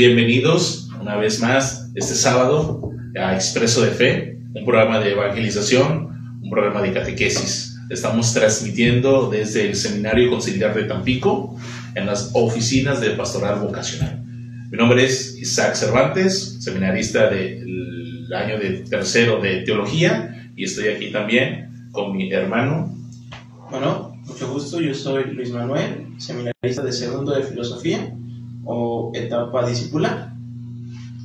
bienvenidos una vez más este sábado a Expreso de Fe, un programa de evangelización, un programa de catequesis. Estamos transmitiendo desde el Seminario Conciliar de Tampico en las oficinas de Pastoral Vocacional. Mi nombre es Isaac Cervantes, seminarista del año de tercero de Teología y estoy aquí también con mi hermano. Bueno, mucho gusto, yo soy Luis Manuel, seminarista de segundo de Filosofía o etapa discipular.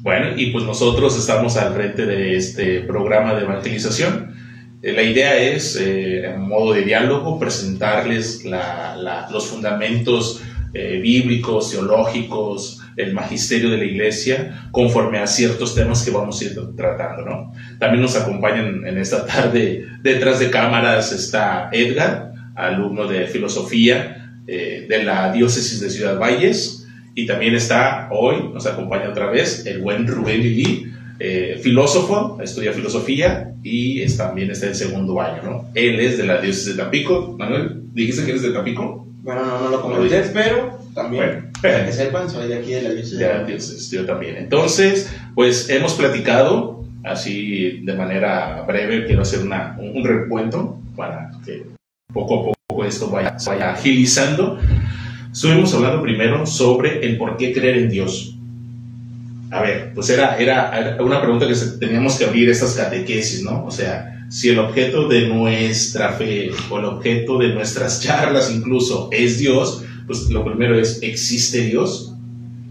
Bueno, y pues nosotros estamos al frente de este programa de evangelización. Eh, la idea es, eh, en modo de diálogo, presentarles los fundamentos eh, bíblicos, teológicos, el magisterio de la iglesia, conforme a ciertos temas que vamos a ir tratando. ¿no? También nos acompañan en esta tarde, detrás de cámaras está Edgar, alumno de filosofía de la diócesis de Ciudad Valles, y también está hoy, nos acompaña otra vez, el buen Rubén Lili, eh, filósofo, estudia filosofía y es, también está en segundo año, ¿no? Él es de la diócesis de Tampico. Manuel, ¿dijiste que eres de Tampico? Bueno, no, no lo comenté, pero también, para que sepan, soy de aquí de la diócesis. De la diócesis, yo también. Entonces, pues hemos platicado, así de manera breve, quiero hacer una, un, recuento para que poco a poco esto vaya, vaya agilizando. Estuvimos hablando primero sobre el por qué creer en Dios. A ver, pues era, era, una pregunta que teníamos que abrir estas catequesis, ¿no? O sea, si el objeto de nuestra fe o el objeto de nuestras charlas incluso es Dios, pues lo primero es, ¿existe Dios?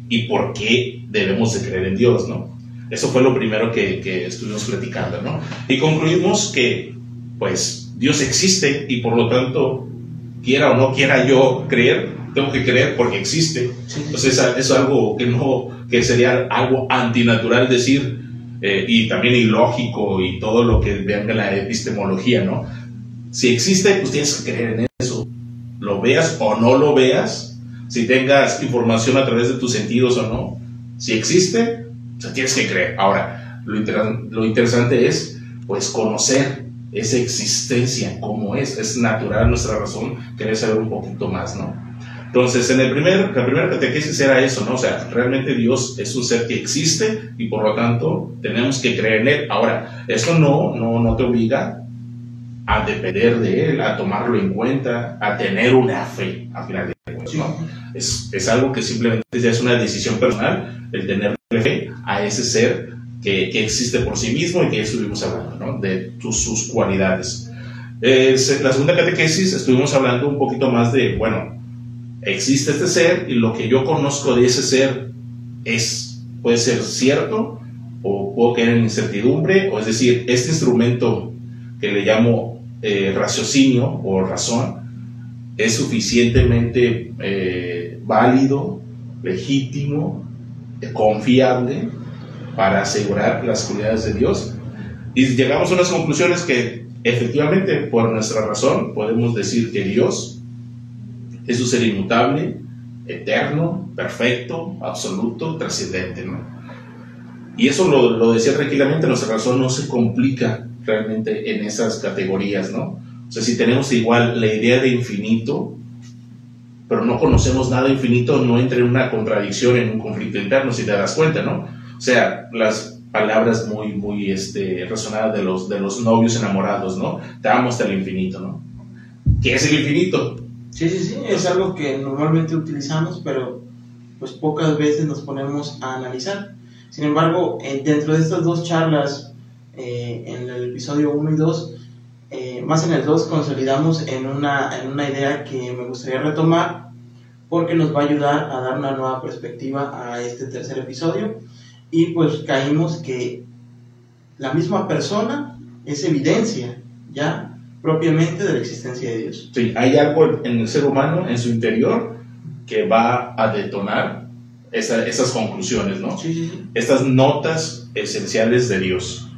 ¿Y por qué debemos de creer en Dios, no? Eso fue lo primero que, que estuvimos platicando, ¿no? Y concluimos que, pues, Dios existe y por lo tanto, quiera o no quiera yo creer, tengo que creer porque existe. Entonces es algo que no, que sería algo antinatural decir eh, y también ilógico y todo lo que venga en la epistemología, ¿no? Si existe, pues tienes que creer en eso. Lo veas o no lo veas, si tengas información a través de tus sentidos o no, si existe, o tienes que creer. Ahora, lo, lo interesante es, pues, conocer esa existencia, cómo es. Es natural nuestra razón querer saber un poquito más, ¿no? Entonces, en el primer, la primera catequesis era eso, ¿no? O sea, realmente Dios es un ser que existe y por lo tanto tenemos que creer en Él. Ahora, eso no, no, no te obliga a depender de Él, a tomarlo en cuenta, a tener una fe, al final de cuentas, ¿no? Es, es algo que simplemente ya es una decisión personal, el tener fe a ese ser que, que existe por sí mismo y que estuvimos hablando, ¿no? De sus, sus cualidades. Eh, la segunda catequesis estuvimos hablando un poquito más de, bueno, existe este ser y lo que yo conozco de ese ser es, puede ser cierto o puedo caer en incertidumbre, o es decir, este instrumento que le llamo eh, raciocinio o razón es suficientemente eh, válido, legítimo, confiable para asegurar las cualidades de Dios. Y llegamos a unas conclusiones que efectivamente por nuestra razón podemos decir que Dios es un ser inmutable, eterno, perfecto, absoluto, trascendente, ¿no? Y eso lo, lo, decía tranquilamente, nuestra razón no se complica realmente en esas categorías, ¿no? O sea, si tenemos igual la idea de infinito, pero no conocemos nada infinito, no entra en una contradicción, en un conflicto interno, si te das cuenta, ¿no? O sea, las palabras muy, muy este, resonadas de los, de los novios enamorados, ¿no? Te amo hasta el infinito, ¿no? ¿Qué es el infinito? Sí, sí, sí, es algo que normalmente utilizamos, pero pues pocas veces nos ponemos a analizar. Sin embargo, dentro de estas dos charlas, eh, en el episodio 1 y 2, eh, más en el 2 consolidamos en una, en una idea que me gustaría retomar porque nos va a ayudar a dar una nueva perspectiva a este tercer episodio y pues caímos que la misma persona es evidencia, ¿ya? Propiamente de la existencia de Dios. Sí, hay algo en el ser humano, en su interior, que va a detonar esas conclusiones, ¿no? Sí, sí, sí. Estas notas esenciales de Dios,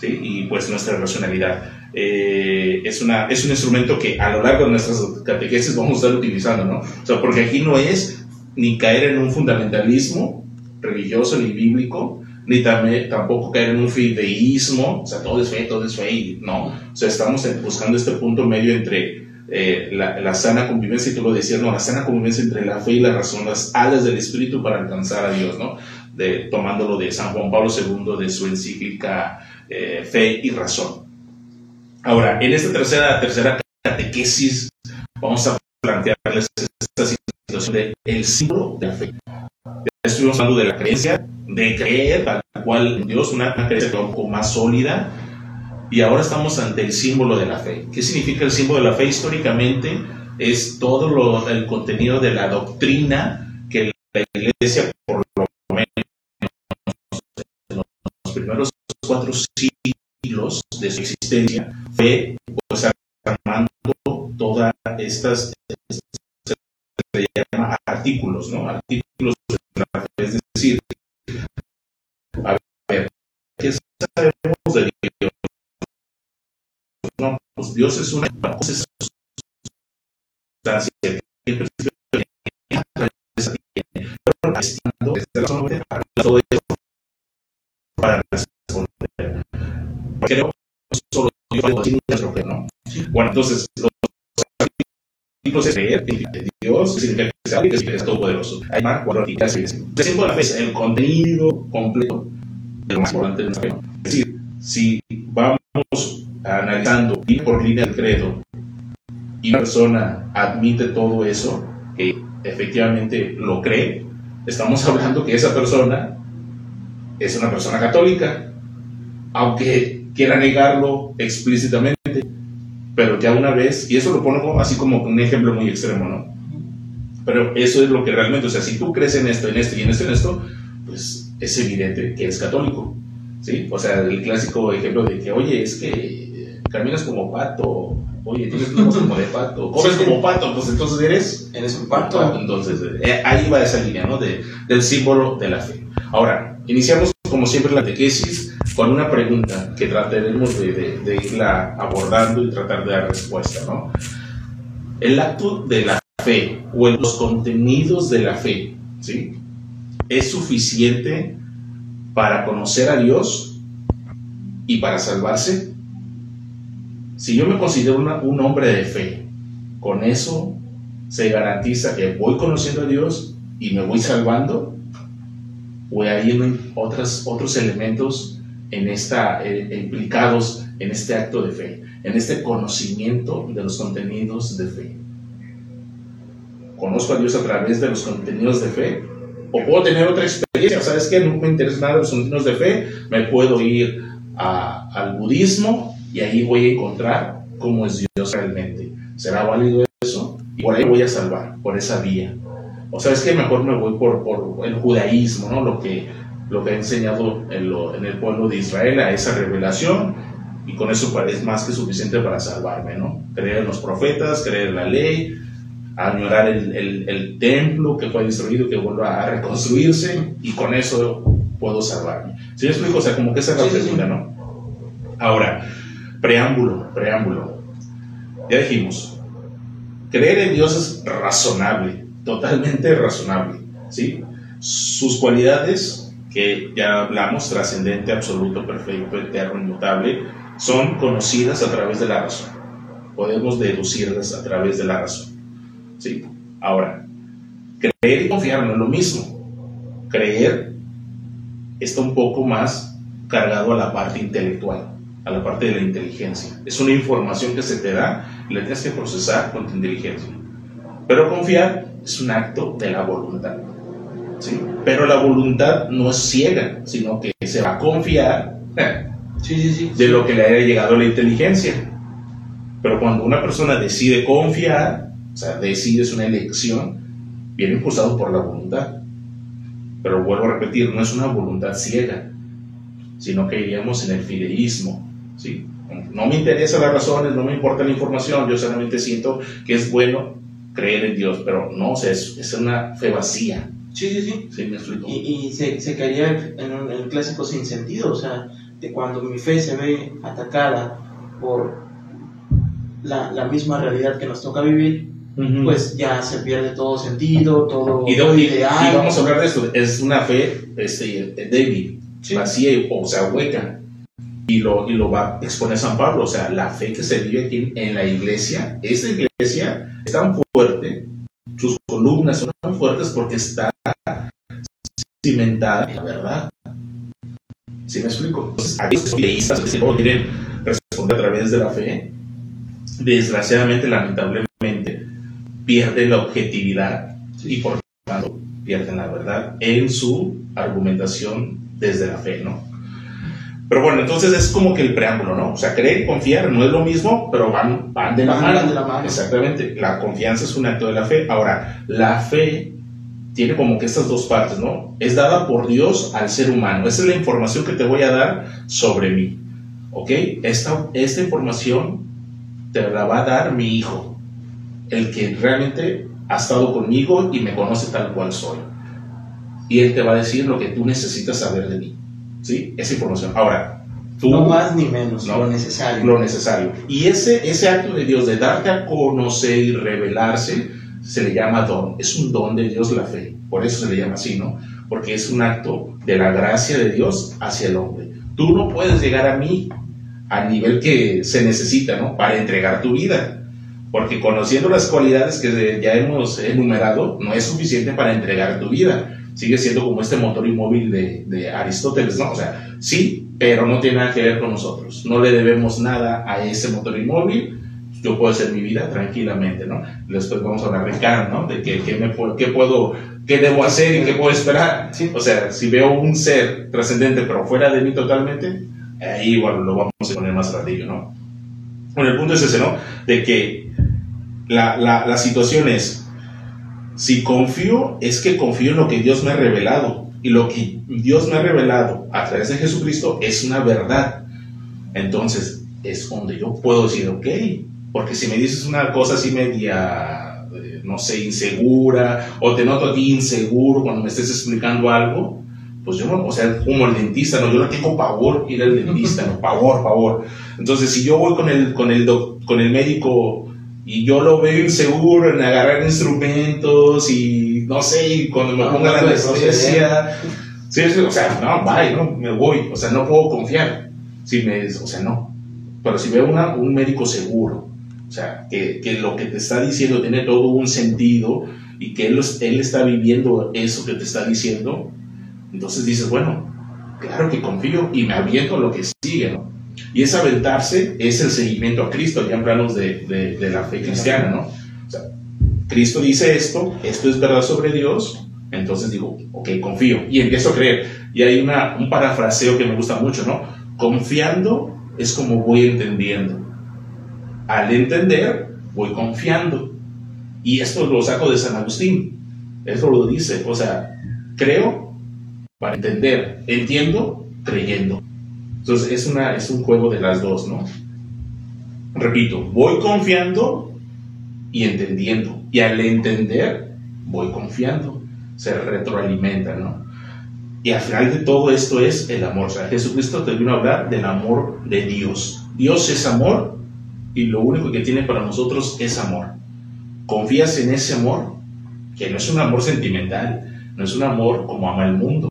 ¿sí? Y pues nuestra racionalidad. Eh, es, una, es un instrumento que a lo largo de nuestras catequesis vamos a estar utilizando, ¿no? O sea, porque aquí no es ni caer en un fundamentalismo religioso ni bíblico, ni también, tampoco caer en un fideísmo, o sea, todo es fe, todo es fe, y no. O sea, estamos buscando este punto medio entre eh, la, sana convivencia, y tú lo decías, no, la sana convivencia entre la fe y la razón, las alas del espíritu para alcanzar a Dios, ¿no? De, tomándolo de San Juan Pablo II, de su encíclica eh, Fe y Razón. Ahora, en esta tercera, tercera catequesis, vamos a plantearles esta situación de el símbolo de la fe. Estuvimos hablando de la creencia, de creer tal cual en Dios, una, creencia un poco más sólida, y ahora estamos ante el símbolo de la fe. ¿Qué significa el símbolo de la fe? Históricamente es todo lo, el contenido de la doctrina que la iglesia, por lo menos en los primeros cuatro siglos de su existencia, fue pues, armando todas estas, se llama artículos, ¿no? Artículos de la es decir, a ver, ¿qué sabemos de Dios? No, pues Dios es una sustancia que siempre todo eso para responder. Creo que solo Dios ¿no? Bueno, entonces, los artículos es creer que Dios significa que sabe que es todopoderoso. Hay más cuatro artículos. Decimos la vez el contenido completo de lo más importante de nuestra. Es decir, si vamos analizando línea por línea el credo y una persona admite todo eso, que efectivamente lo cree, estamos hablando que esa persona es una persona católica, aunque quiera negarlo explícitamente, pero ya una vez, y eso lo pongo así como un ejemplo muy extremo, ¿no? Pero eso es lo que realmente, o sea, si tú crees en esto, en esto y en esto, en esto, pues es evidente que eres católico, ¿sí? O sea, el clásico ejemplo de que, oye, es que caminas como pato, oye, tienes ojos como de pato, comes como pato, pues entonces eres, eres un pato. Entonces, eh, ahí va esa línea, ¿no? De, del símbolo de la fe. Ahora, iniciamos como siempre la tequesis con una pregunta que trataremos de, de, irla abordando y tratar de dar respuesta, ¿no? El acto de la fe o los contenidos de la fe, ¿sí? ¿Es suficiente para conocer a Dios y para salvarse? Si yo me considero un hombre de fe, con eso se garantiza que voy conociendo a Dios y me voy salvando, o hay otras, otros elementos en esta, eh, implicados en este acto de fe, en este conocimiento de los contenidos de fe. ¿Conozco a Dios a través de los contenidos de fe? ¿O puedo tener otra experiencia? ¿Sabes qué? No me interesa nada los contenidos de fe, me puedo ir al budismo y ahí voy a encontrar cómo es Dios realmente. ¿Será válido eso? Y por ahí voy a salvar, por esa vía. O sabes que mejor me voy por, por, el judaísmo, ¿no? Lo que, lo que ha enseñado en, en, el pueblo de Israel a esa revelación y con eso es más que suficiente para salvarme, ¿no? Creer en los profetas, creer en la ley, añorar el, el, el templo que fue destruido, que vuelva a reconstruirse y con eso puedo salvarme. ¿Sí me explico? O sea, como que esa es la pregunta, ¿no? Ahora, Preámbulo, preámbulo. Ya dijimos, creer en Dios es razonable, totalmente razonable, ¿sí? Sus cualidades, que ya hablamos, trascendente, absoluto, perfecto, eterno, inmutable, son conocidas a través de la razón. Podemos deducirlas a través de la razón, ¿sí? Ahora, creer y confiar no es lo mismo. Creer está un poco más cargado a la parte intelectual a la parte de la inteligencia. Es una información que se te da y la tienes que procesar con tu inteligencia. Pero confiar es un acto de la voluntad. ¿sí? Pero la voluntad no es ciega, sino que se va a confiar de lo que le haya llegado a la inteligencia. Pero cuando una persona decide confiar, o sea, decide es una elección, viene impulsado por la voluntad. Pero vuelvo a repetir, no es una voluntad ciega, sino que iríamos en el fideísmo, ¿sí? No me interesan las razones, no me importa la información, yo solamente siento que es bueno creer en Dios, pero no, o sea, es, es una fe vacía. Sí, sí, sí. sí me explico. Y, y se, se, caería en, un, el clásico sin sentido, o sea, de cuando mi fe se ve atacada por la, la misma realidad que nos toca vivir, pues ya se pierde todo sentido, todo, y, ideal. Y vamos a hablar de esto, es una fe este, débil, vacía, o sea, hueca y lo, y lo va a exponer San Pablo. O sea, la fe que se vive aquí en la iglesia, esta iglesia es tan fuerte, sus columnas son tan fuertes porque está cimentada en la verdad. ¿Sí me explico? Entonces, aquellos deístas que no quieren responder a través de la fe, desgraciadamente, lamentablemente, pierden la objetividad y por tanto pierden la verdad en su argumentación desde la fe, ¿no? Pero bueno, entonces es como que el preámbulo, ¿no? O sea, creer y confiar no es lo mismo, pero van, van, de, la mano. de la mano. Exactamente. La confianza es un acto de la fe. Ahora, la fe tiene como que estas dos partes, ¿no? Es dada por Dios al ser humano. Esa es la información que te voy a dar sobre mí. ¿Ok? Esta, esta información te la va a dar mi hijo, el que realmente ha estado conmigo y me conoce tal cual soy. Y él te va a decir lo que tú necesitas saber de mí. ¿Sí? Esa información. Ahora, tú... No más ni menos, lo necesario. Lo necesario. Y ese, ese acto de Dios de darte a conocer y revelarse, se le llama don. Es un don de Dios la fe. Por eso se le llama así, ¿no? Porque es un acto de la gracia de Dios hacia el hombre. Tú no puedes llegar a mí al nivel que se necesita, ¿no? Para entregar tu vida. Porque conociendo las cualidades que ya hemos enumerado, no es suficiente para entregar tu vida. Sigue siendo como este motor inmóvil de, de Aristóteles, ¿no? O sea, sí, pero no tiene nada que ver con nosotros. No le debemos nada a ese motor inmóvil yo puedo hacer mi vida tranquilamente, ¿no? Después vamos a hablar de Kant, ¿no? De qué, qué, me, qué puedo, qué debo hacer y qué puedo esperar. Sí. O sea, si veo un ser trascendente pero fuera de mí totalmente, ahí, bueno, lo vamos a poner más ratillo, ¿no? Bueno, el punto es ese, ¿no? De que la, la, la situación es, si confío, es que confío en lo que Dios me ha revelado. Y lo que Dios me ha revelado a través de Jesucristo es una verdad. Entonces, es donde yo puedo decir, ok, porque si me dices una cosa así media, eh, no sé, insegura, o te noto a ti inseguro cuando me estés explicando algo, pues yo no, o sea, como el dentista, no, yo no tengo pavor ir al dentista, no, pavor, pavor. Entonces, si yo voy con el, con el, doc, con el médico y yo lo veo inseguro en agarrar instrumentos y no sé, y cuando me No, ponga no la puede anestesia, sí, o sea, no, bye, no, me voy, o sea, no puedo confiar. Si me, o sea, no. Pero si veo una, un médico seguro, o sea, que, que lo que te está diciendo tiene todo un sentido y que él, él está viviendo eso que te está diciendo, entonces dices, bueno, claro que confío y me aviento a lo que sigue, ¿no? Y ese aventarse es el seguimiento a Cristo, ya en planos de, la fe cristiana, ¿no? O sea, Cristo dice esto, esto es verdad sobre Dios, entonces digo, ok, confío y empiezo a creer. Y hay una, un parafraseo que me gusta mucho, ¿no? Confiando es como voy entendiendo. Al entender, voy confiando. Y esto lo saco de San Agustín. Eso lo dice. O sea, creo para entender. Entiendo creyendo. Entonces es, una, es un juego de las dos, ¿no? Repito, voy confiando y entendiendo. Y al entender, voy confiando. Se retroalimenta, ¿no? Y al final de todo esto es el amor. O sea, Jesucristo te vino a hablar del amor de Dios. Dios es amor y lo único que tiene para nosotros es amor. Confías en ese amor, que no es un amor sentimental, no es un amor como ama el mundo.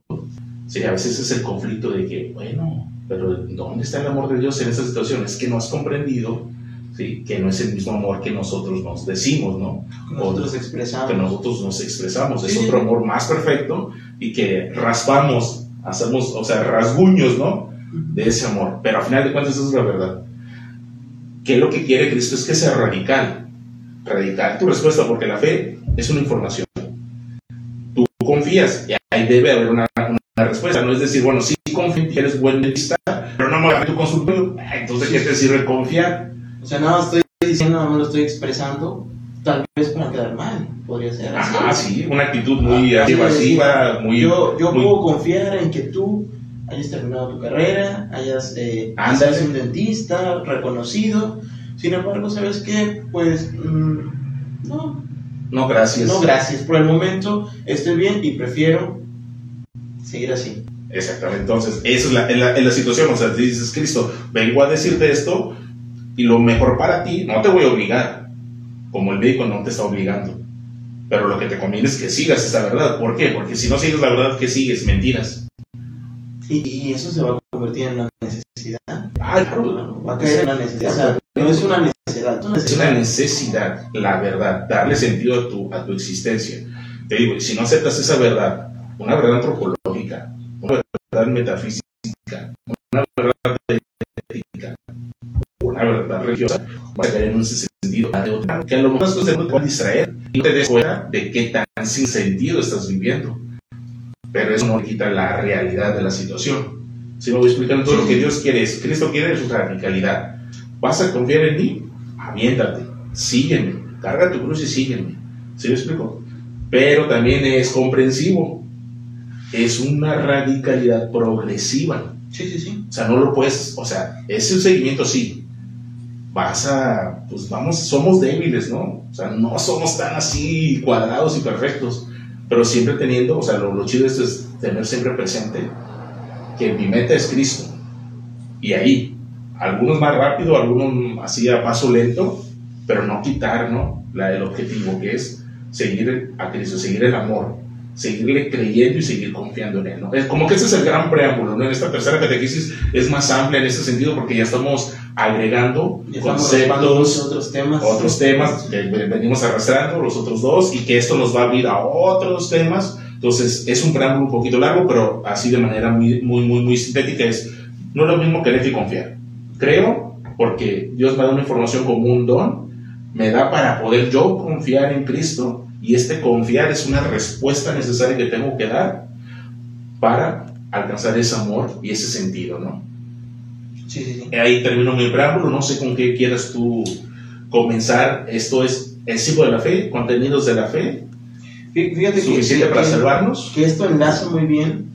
Sí, a veces es el conflicto de que, bueno, pero ¿dónde está el amor de Dios en esa situación? Es que no has comprendido ¿sí? que no es el mismo amor que nosotros nos decimos, ¿no? Nosotros expresamos. que nosotros nos expresamos. Es Sí. otro amor más perfecto y que raspamos, hacemos, o sea, rasguños, ¿no? De ese amor. Pero al final de cuentas, eso es la verdad. Que lo que quiere Cristo es que sea radical. Radical tu respuesta, porque la fe es una información. Tú confías y ahí debe haber una, una respuesta. No es decir, bueno, sí confío en ti, eres buen dentista, pero no me voy a tu consultorio. Ah, Entonces, ¿qué te sirve confiar? O sea, nada más estoy diciendo, nada más lo estoy expresando, tal vez para quedar mal, podría ser así. Ajá, sí, una actitud muy Ah, sí, evasiva, muy. Yo, yo muy- puedo confiar en que tú hayas terminado tu carrera, hayas eh, Ándale. seas un dentista reconocido. Sin embargo, ¿sabes qué? Pues mm, no, No, gracias. no, gracias. Por el momento estoy bien y prefiero seguir así. Exactamente, entonces, esa es la, es la, situación, o sea, te dices, Cristo, vengo a decirte esto y lo mejor para ti, no te voy a obligar, como el médico no te está obligando, pero lo que te conviene es que sigas esa verdad, ¿por qué? Porque si no sigues la verdad que sigues, mentiras. Y, y eso se va a convertir en una necesidad. necesidad. Ah, claro. Va a caer en la necesidad. O sea, no es una necesidad. Es una Es una necesidad. necesidad, la verdad, darle sentido a tu, a tu existencia. Te digo, si no aceptas esa verdad, una verdad antropológica, una verdad metafísica, una verdad ética, una verdad religiosa, vas a en un sentido que a lo mejor van a distraer y no te des cuenta de qué tan sin sentido estás viviendo. Pero eso no quita la realidad de la situación. Si me voy explicando todo lo que Dios quiere, es, Cristo quiere su radicalidad. ¿Vas a confiar en mí? Aviéntate, sígueme, carga tu cruz y sígueme. ¿Sí me explico? Pero también es comprensivo. Es una radicalidad progresiva. Sí, sí, sí. O sea, no lo puedes, o sea, es un seguimiento sí. Vas a, pues vamos, somos débiles, ¿no? O sea, no somos tan así cuadrados y perfectos, pero siempre teniendo, o sea, lo, lo chido esto es tener siempre presente que mi meta es Cristo. Y ahí, algunos más rápido, algunos así a paso lento, pero no quitar, ¿no? La, el objetivo que es seguir a Cristo, seguir el amor, seguirle creyendo y seguir confiando en Él, ¿no? Es como que ese es el gran preámbulo, ¿no? En esta tercera catequesis es más amplia en ese sentido porque ya estamos agregando Ya estamos conceptos, otros temas. otros temas que venimos arrastrando, los otros dos, y que esto nos va a abrir a otros temas. Entonces, es un preámbulo un poquito largo, pero así de manera muy, muy, muy, muy sintética es, no es lo mismo creer que confiar. Creo porque Dios me da una información como un don, me da para poder yo confiar en Cristo, y este confiar es una respuesta necesaria que tengo que dar para alcanzar ese amor y ese sentido, ¿no? Sí, sí, sí. Ahí termino mi preámbulo, no sé con qué quieras tú comenzar. Esto es el símbolo de la fe, contenidos de la fe, Fí- Fíjate suficiente que- para que- salvarnos. que esto enlaza muy bien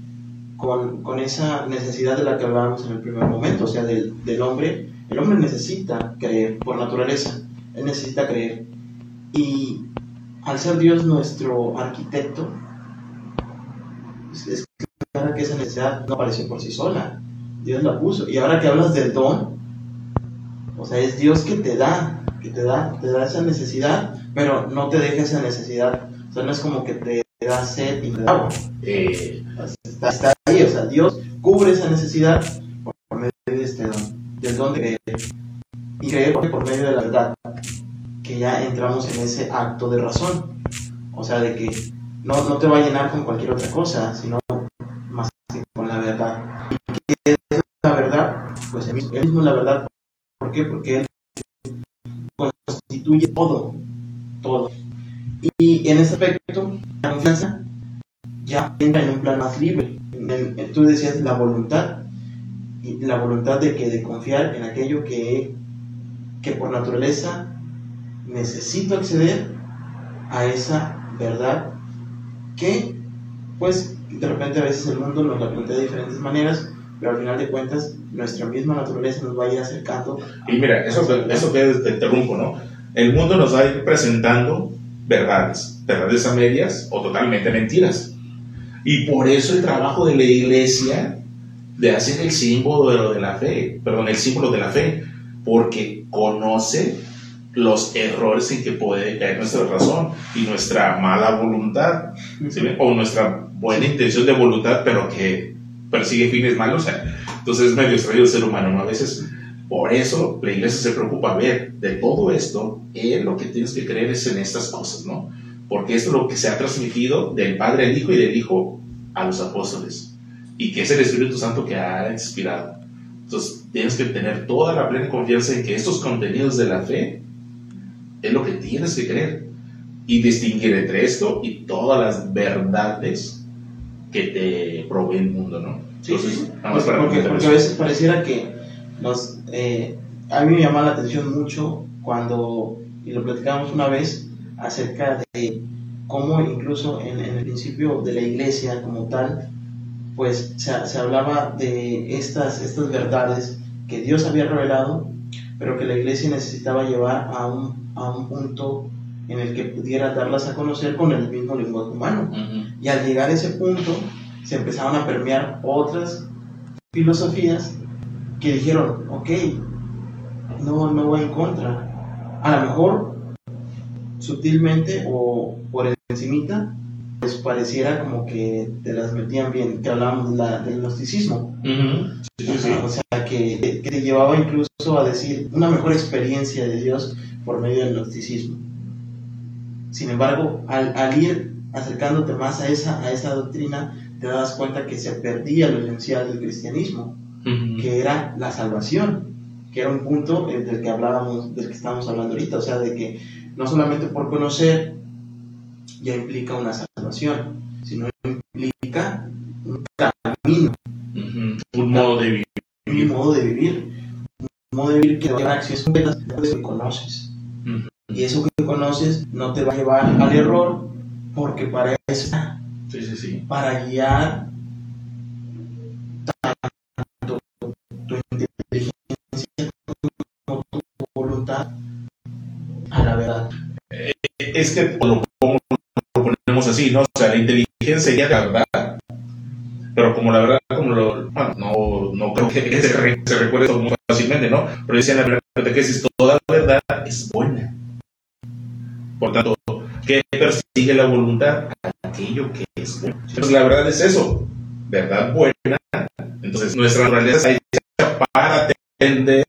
con, con esa necesidad de la que hablábamos en el primer momento, o sea, del, del hombre. El hombre necesita creer por naturaleza, él necesita creer. Y al ser Dios nuestro arquitecto, es, es claro que esa necesidad no apareció por sí sola, Dios la puso. Y ahora que hablas del don, o sea, es Dios que te da, que te da, te da esa necesidad, pero no te deja esa necesidad. O sea, no es como que te da sed y te da agua. Eh, Está, está ahí, o sea, Dios cubre esa necesidad por, medio de este don, del don de creer. Y creer por medio de la verdad, que ya entramos en ese acto de razón. O sea, de que no, no te va a llenar con cualquier otra cosa, sino más con la verdad. ¿Y qué es la verdad? Pues él mismo, él la verdad. ¿Por qué? Porque Él constituye todo, todo. Y en ese aspecto, la confianza ya entra en un plan más libre. Tú decías la voluntad, y la voluntad de que de confiar en aquello que, que por naturaleza necesito acceder a esa verdad que, pues, de repente a veces el mundo nos la plantea de diferentes maneras, pero al final de cuentas nuestra misma naturaleza nos va a ir acercando. y mira, eso, eso que te interrumpo, ¿no? El mundo nos va a ir presentando verdades, verdades a medias o totalmente mentiras. Y por eso el trabajo de la iglesia de hacer el símbolo de la fe, perdón, el símbolo de la fe, porque conoce los errores en que puede caer nuestra razón y nuestra mala voluntad, ¿sí o nuestra buena intención de voluntad, pero que persigue fines malos. Entonces es medio extraño el ser humano, ¿no? A veces, por eso la iglesia se preocupa, a ver, de todo esto, en lo que tienes que creer es en estas cosas, ¿no? Porque esto es lo que se ha transmitido del Padre al Hijo y del Hijo a los apóstoles, y que es el Espíritu Santo que ha inspirado. Entonces, tienes que tener toda la plena confianza en que estos contenidos de la fe es lo que tienes que creer. Y distinguir entre esto y todas las verdades que te provee el mundo, ¿no? Sí, sí, Porque, para porque, a veces pareciera que nos, eh, a mí me llama la atención mucho cuando, y lo platicábamos una vez, acerca de cómo incluso en, en el principio de la iglesia como tal, pues se, se hablaba de estas, estas verdades que Dios había revelado, pero que la iglesia necesitaba llevar a un, a un punto en el que pudiera darlas a conocer con el mismo lenguaje humano. Y al llegar a ese punto, se empezaron a permear otras filosofías que dijeron, ok, no, no va en contra. A lo mejor, sutilmente o por encimita, pues pareciera como que te las metían bien, que hablábamos de la- del gnosticismo. Ujú. Sí, sí, sí. O sea, que, que te llevaba incluso a decir una mejor experiencia de Dios por medio del gnosticismo. Sin embargo, al, al ir acercándote más a esa, a esa doctrina, te das cuenta que se perdía lo esencial del cristianismo, Ujú. que era la salvación, que era un punto eh, del que hablábamos, del que estamos hablando ahorita, o sea, de que no solamente por conocer ya implica una salvación, sino implica un camino. Un modo de vivir. un modo de vivir, un modo de vivir que va a llevar acciones lo que conoces. Y eso que conoces no te va a llevar al error, porque para eso está, Sí, sí, sí. para guiar tanto tu inteligencia como tu voluntad a la verdad. Es que como lo así, ¿no? O sea, la inteligencia ya la verdad. Pero como la verdad, como lo, bueno, no, no creo que se, re- se recuerde muy fácilmente, ¿no? Pero decía en la catequesis, toda verdad es buena. Por tanto, ¿qué persigue la voluntad? Aquello que es bueno. Entonces, la verdad es eso, verdad buena. Entonces, nuestra naturaleza está hecha para tender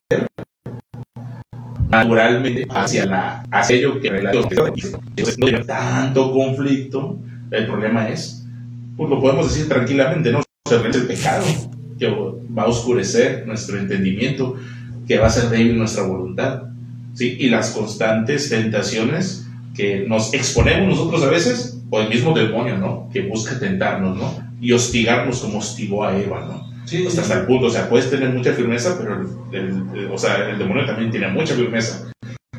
naturalmente hacia la hacia ello que entonces no hay tanto conflicto. El problema es pues lo podemos decir tranquilamente no es el pecado que va a oscurecer nuestro entendimiento que va a hacer débil nuestra voluntad sí y las constantes tentaciones que nos exponemos nosotros a veces o el mismo demonio no que busca tentarnos no y hostigarnos como hostigó a Eva no Sí, hasta, hasta el punto, o sea, puedes tener mucha firmeza, pero el, el- el- o sea, el demonio también tiene mucha firmeza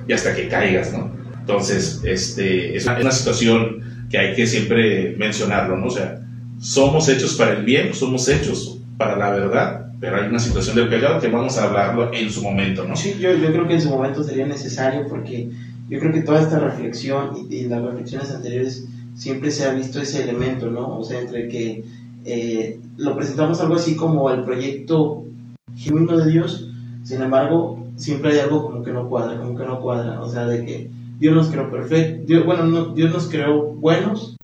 y hasta que caigas, ¿no? Entonces, este, es una, es una situación que hay que siempre mencionarlo, ¿no? O sea, somos hechos para el bien, somos hechos para la verdad, pero hay una situación del pecado que vamos a hablarlo en su momento, ¿no? Sí, yo, yo creo que en su momento sería necesario porque yo creo que toda esta reflexión y, y las reflexiones anteriores siempre se ha visto ese elemento, ¿no? O sea, entre que eh, lo presentamos algo así como el proyecto genuino de Dios, sin embargo, siempre hay algo como que no cuadra, como que no cuadra, o sea, de que Dios nos creó perfecto, Dios, bueno, no, Dios nos creó buenos,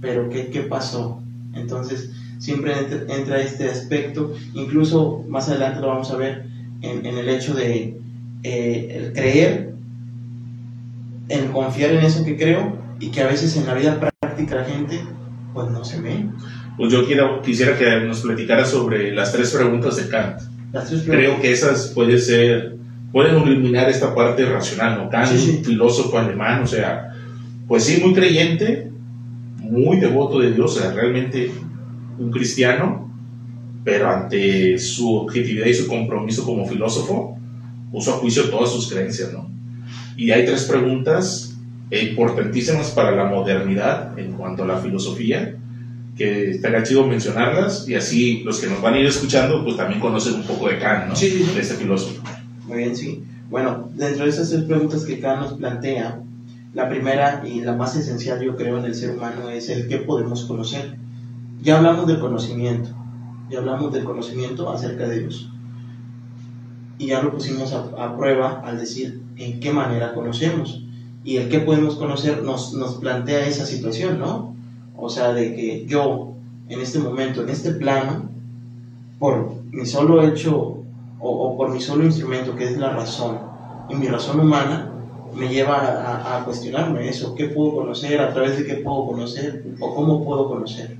pero ¿qué, qué pasó? Entonces, siempre entra, este aspecto, incluso más adelante lo vamos a ver en, en el hecho de eh, el creer, en confiar en eso que creo y que a veces en la vida práctica la gente pues no se ve. Pues yo quiero, quisiera que nos platicara sobre las tres preguntas de Kant. Las tres Creo que esas pueden ser, pueden iluminar esta parte racional, ¿no? Kant, Sí, sí. un filósofo alemán, o sea, pues sí, muy creyente, muy devoto de Dios, o sea, realmente un cristiano, pero ante su objetividad y su compromiso como filósofo, puso a juicio todas sus creencias, ¿no? Y hay tres preguntas eh, importantísimas para la modernidad en cuanto a la filosofía, que estaría chido mencionarlas y así los que nos van a ir escuchando pues también conocen un poco de Kant, ¿no? Sí, sí, sí. De este filósofo. Muy bien, sí. Bueno, dentro de esas tres preguntas que Kant nos plantea, la primera y la más esencial yo creo en el ser humano es el qué podemos conocer. Ya hablamos del conocimiento, ya hablamos del conocimiento acerca de Dios. Y ya lo pusimos a, a prueba al decir en qué manera conocemos. Y el qué podemos conocer nos, nos plantea esa situación, ¿no? O sea, de que yo, en este momento, en este plano, por mi solo hecho o, o por mi solo instrumento, que es la razón, y mi razón humana, me lleva a, a- cuestionarme eso, qué puedo conocer, a través de qué puedo conocer, o cómo puedo conocer.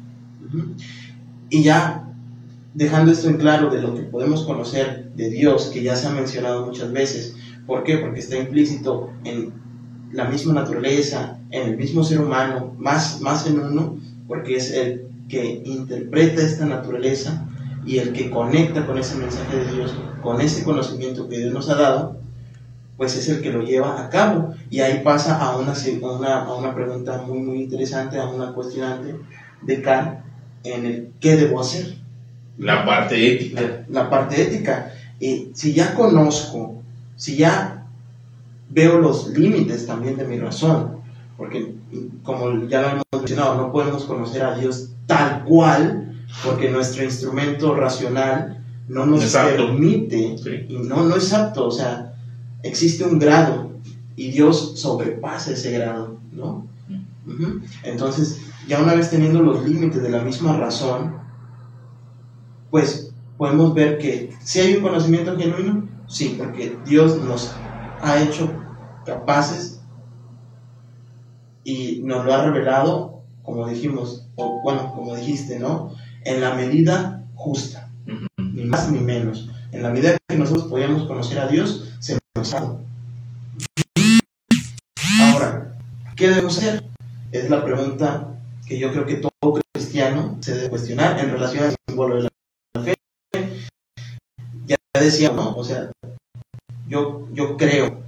Y ya, dejando esto en claro de lo que podemos conocer de Dios, que ya se ha mencionado muchas veces, ¿por qué? Porque está implícito en la misma naturaleza, en el mismo ser humano, más, más en uno, porque es el que interpreta esta naturaleza y el que conecta con ese mensaje de Dios, con ese conocimiento que Dios nos ha dado, pues es el que lo lleva a cabo. Y ahí pasa a una, a una, a una pregunta muy, muy interesante, a una cuestionante de Kant en el qué debo hacer, La parte ética. la, la parte ética. Y si ya conozco, si ya veo los límites también de mi razón, porque como ya lo hemos mencionado, no podemos conocer a Dios tal cual, porque nuestro instrumento racional no nos Es apto. permite, Sí. y no, no es apto, o sea, existe un grado y Dios sobrepasa ese grado, ¿no? Ujú. Entonces, ya una vez teniendo los límites de la misma razón, pues podemos ver que si hay un conocimiento genuino, sí, porque Dios nos ha hecho capaces y nos lo ha revelado, como dijimos, o bueno, como dijiste, ¿no? En la medida justa, ni más ni menos. En la medida que nosotros podíamos conocer a Dios, se nos ha dado. Ahora, ¿qué debemos hacer? Es la pregunta que yo creo que todo cristiano se debe cuestionar en relación al símbolo de la fe. Ya decía, ¿no? O sea, yo, yo creo,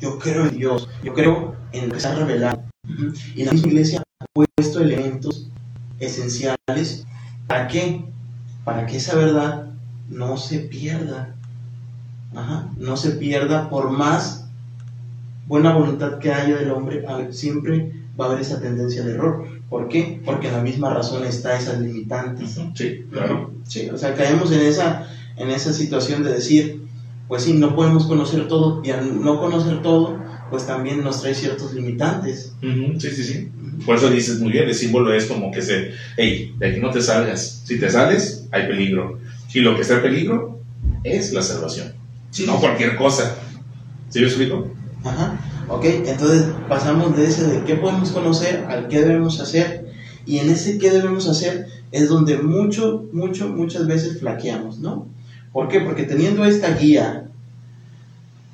yo creo en Dios, yo creo en lo que se ha revelado. Y la misma iglesia ha puesto elementos esenciales. ¿Para qué? Para que esa verdad no se pierda. no se pierda por más buena voluntad que haya del hombre, siempre va a haber esa tendencia de error. ¿Por qué? Porque en la misma razón está esas limitantes. Sí, claro. Sí, o sea, caemos en esa, en esa situación de decir, pues sí, no podemos conocer todo, y al no conocer todo, pues también nos trae ciertos limitantes. Sí, sí, sí. Por eso dices muy bien, el símbolo es como que se, hey, de aquí no te salgas. Si te sales, hay peligro. Y lo que está en peligro es la salvación. no cualquier cosa. ¿Sí me explico? Ajá. Ok, entonces pasamos de ese de qué podemos conocer al qué debemos hacer. Y en ese qué debemos hacer es donde mucho, mucho, muchas veces flaqueamos, ¿no? ¿Por qué? Porque teniendo esta guía,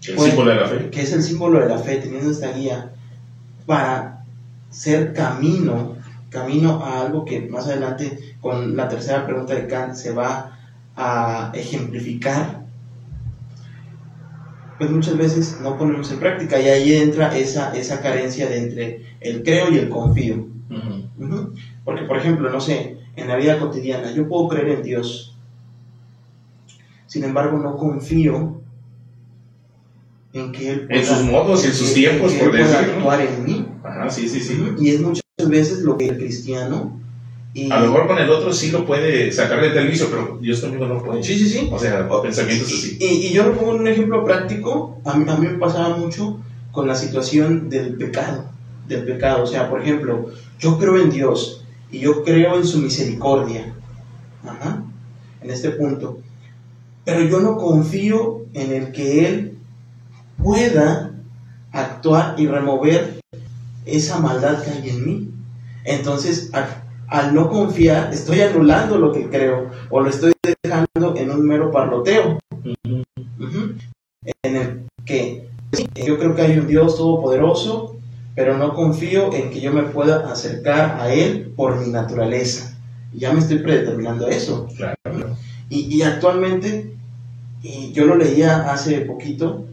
el símbolo de la fe. que es el símbolo de la fe, teniendo esta guía para ser camino, camino a algo que más adelante con la tercera pregunta de Kant se va a ejemplificar, pues muchas veces no ponemos en práctica y ahí entra esa, esa carencia de entre el creo y el confío. Porque, por ejemplo, no sé, en la vida cotidiana yo puedo creer en Dios, sin embargo no confío en que Él pueda, en sus modos, en, sus tiempos, por actuar en mí. sí, sí, sí. Y es muchas veces lo que el cristiano a lo mejor con el otro sí lo puede sacar del televisor, pero Dios conmigo no puede. Sí, sí, sí. O sea, pensamientos así. Y, yo lo pongo en un ejemplo práctico. A mí, a mí me pasaba mucho con la situación del pecado. Del pecado. O sea, por ejemplo, yo creo en Dios y yo creo en su misericordia. Ajá. En este punto. Pero yo no confío en el que Él pueda actuar y remover esa maldad que hay en mí. Entonces, al no confiar, estoy anulando lo que creo o lo estoy dejando en un mero parloteo. En el que yo creo que hay un Dios todopoderoso, pero no confío en que yo me pueda acercar a Él por mi naturaleza. ya me estoy predeterminando eso. Y, y actualmente, y yo lo leía hace poquito,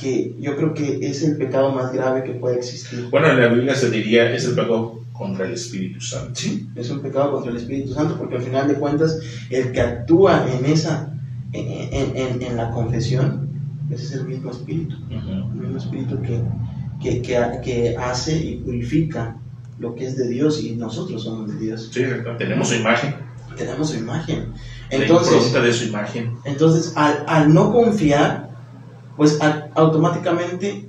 que yo creo que es el pecado más grave que puede existir. Bueno, en la Biblia se diría es el pecado contra el Espíritu Santo. Sí, es un pecado contra el Espíritu Santo porque al final de cuentas el que actúa en esa, en, en, en la confesión, ese es el mismo Espíritu, el mismo Espíritu que, que, que, que, hace y purifica lo que es de Dios y nosotros somos de Dios. Sí, tenemos su imagen. Tenemos su imagen. Entonces, de su imagen. Entonces, al, al no confiar, pues automáticamente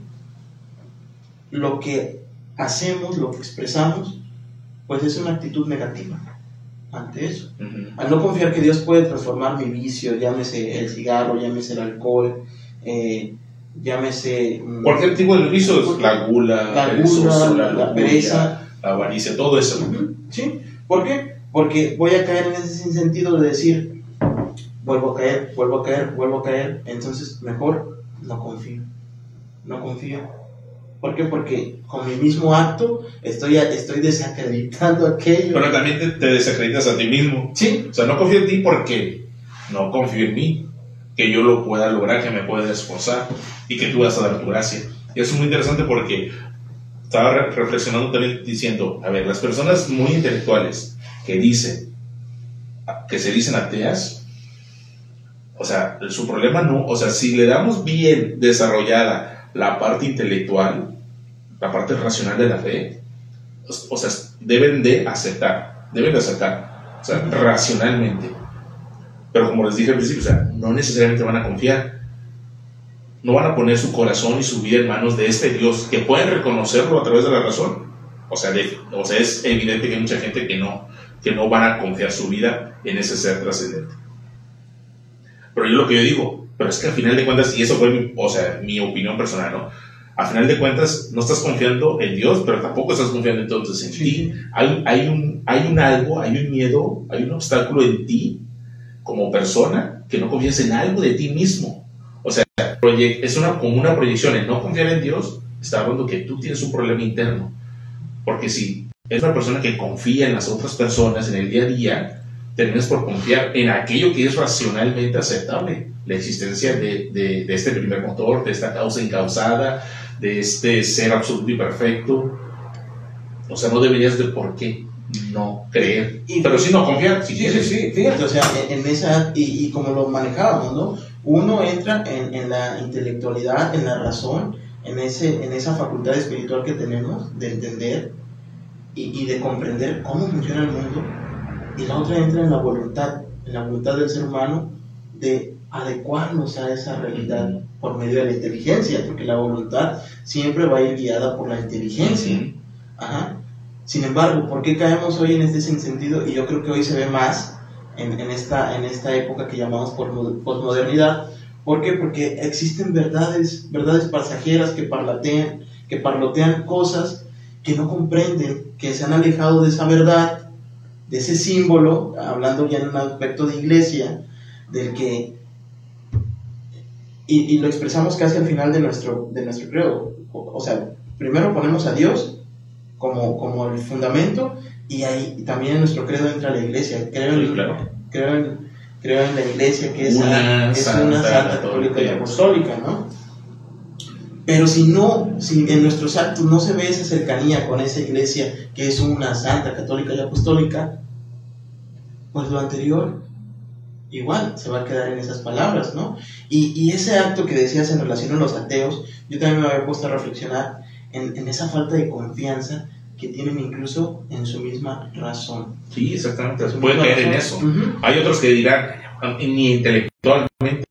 lo que hacemos, lo que expresamos, pues es una actitud negativa ante eso. Al no confiar que Dios puede transformar mi vicio, llámese el cigarro, llámese el alcohol, eh, llámese... Mm, Cualquier tipo de vicio, la gula, la, gula, la, pereza, la avaricia, todo eso. ¿Sí? ¿Por qué? Porque voy a caer en ese sentido de decir, vuelvo a caer, vuelvo a caer, vuelvo a caer, entonces mejor no confío, no confío ¿Por qué? Porque con mi mismo acto estoy, estoy desacreditando aquello. Pero también te, desacreditas a ti mismo. Sí. O sea, no confío en ti porque no confío en mí, que yo lo pueda lograr, que me pueda esforzar y que tú vas a dar tu gracia. Y eso es muy interesante porque estaba reflexionando también diciendo, a ver, las personas muy intelectuales que dicen, que se dicen ateas, o sea, su problema no, o sea, si le damos bien desarrollada la parte intelectual, la parte racional de la fe, o, sea, deben de aceptar, deben de aceptar, o sea, racionalmente. Pero como les dije al principio, o sea, no necesariamente van a confiar. No van a poner su corazón y su vida en manos de este Dios, que pueden reconocerlo a través de la razón, O sea, o sea, es evidente que hay mucha gente que no, que no van a confiar su vida en ese ser trascendente. Pero yo lo que yo digo, pero es que al final de cuentas, y eso fue, mi, o sea, mi opinión personal, ¿no? Al final de cuentas, no estás confiando en Dios, pero tampoco estás confiando entonces en ti. Hay, hay, un, hay un algo, hay un miedo, hay un obstáculo en ti como persona que no confías en algo de ti mismo. O sea, es una, como una proyección. El no confiar en Dios está hablando que tú tienes un problema interno. Porque si es una persona que confía en las otras personas en el día a día, terminas por confiar en aquello que es racionalmente aceptable. La existencia de, de, este primer motor, de esta causa incausada, de este ser absoluto y perfecto. O sea, no deberías de por qué no creer. pero sí no confiar. sí, sí, sí, fíjate, o sea, en, esa, y, y, como lo manejábamos, ¿no? Uno entra en, en, la intelectualidad, en la razón, en, ese, en esa facultad espiritual que tenemos de entender y, y de comprender cómo funciona el mundo, y la otra entra en la voluntad, en la voluntad del ser humano de adecuarnos a esa realidad por medio de la inteligencia, porque la voluntad siempre va a ir guiada por la inteligencia. Ajá. Sin embargo, ¿por qué caemos hoy en este sentido? Y yo creo que hoy se ve más en, en esta, en esta época que llamamos posmodernidad. ¿Por qué? Porque existen verdades, verdades pasajeras que parlatean, que parlotean cosas que no comprenden, que se han alejado de esa verdad, de ese símbolo, hablando ya en un aspecto de iglesia, del que y, y, lo expresamos casi al final de nuestro, de nuestro credo. O sea, primero ponemos a Dios como, como el fundamento y ahí también en nuestro credo entra la iglesia. Creo en, creo en, creo en la iglesia que es una, es santa, una santa católica y apostólica, ¿no? Pero si no, si en nuestros actos no se ve esa cercanía con esa iglesia que es una santa católica y apostólica, pues lo anterior igual se va a quedar en esas palabras, ¿no? Y, y, ese acto que decías en relación a los ateos, yo también me había puesto a reflexionar en, en, esa falta de confianza que tienen incluso en su misma razón. Sí, exactamente, se puede caer en eso. Hay otros que dirán, ni intelectualmente,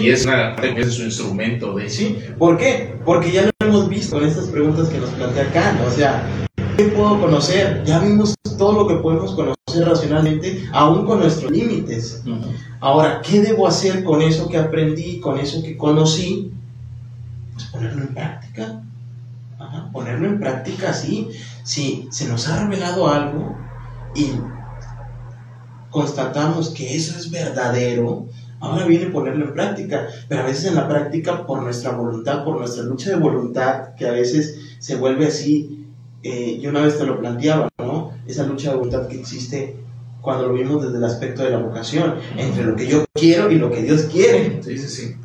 y es, una, es su instrumento de... Sí, ¿por qué? Porque ya lo hemos visto en estas preguntas que nos plantea acá, o sea, ¿qué puedo conocer? Ya vimos todo lo que podemos conocer racionalmente, aún con nuestros límites. Ahora, ¿qué debo hacer con eso que aprendí, con eso que conocí? Pues ponerlo en práctica. ponerlo en práctica, sí. Si se nos ha revelado algo y constatamos que eso es verdadero, ahora viene ponerlo en práctica. Pero a veces en la práctica, por nuestra voluntad, por nuestra lucha de voluntad, que a veces se vuelve así eh, yo una vez te lo planteaba, ¿no? Esa lucha de voluntad que existe cuando lo vimos desde el aspecto de la vocación, entre lo que yo quiero y lo que Dios quiere. Sí, sí, sí.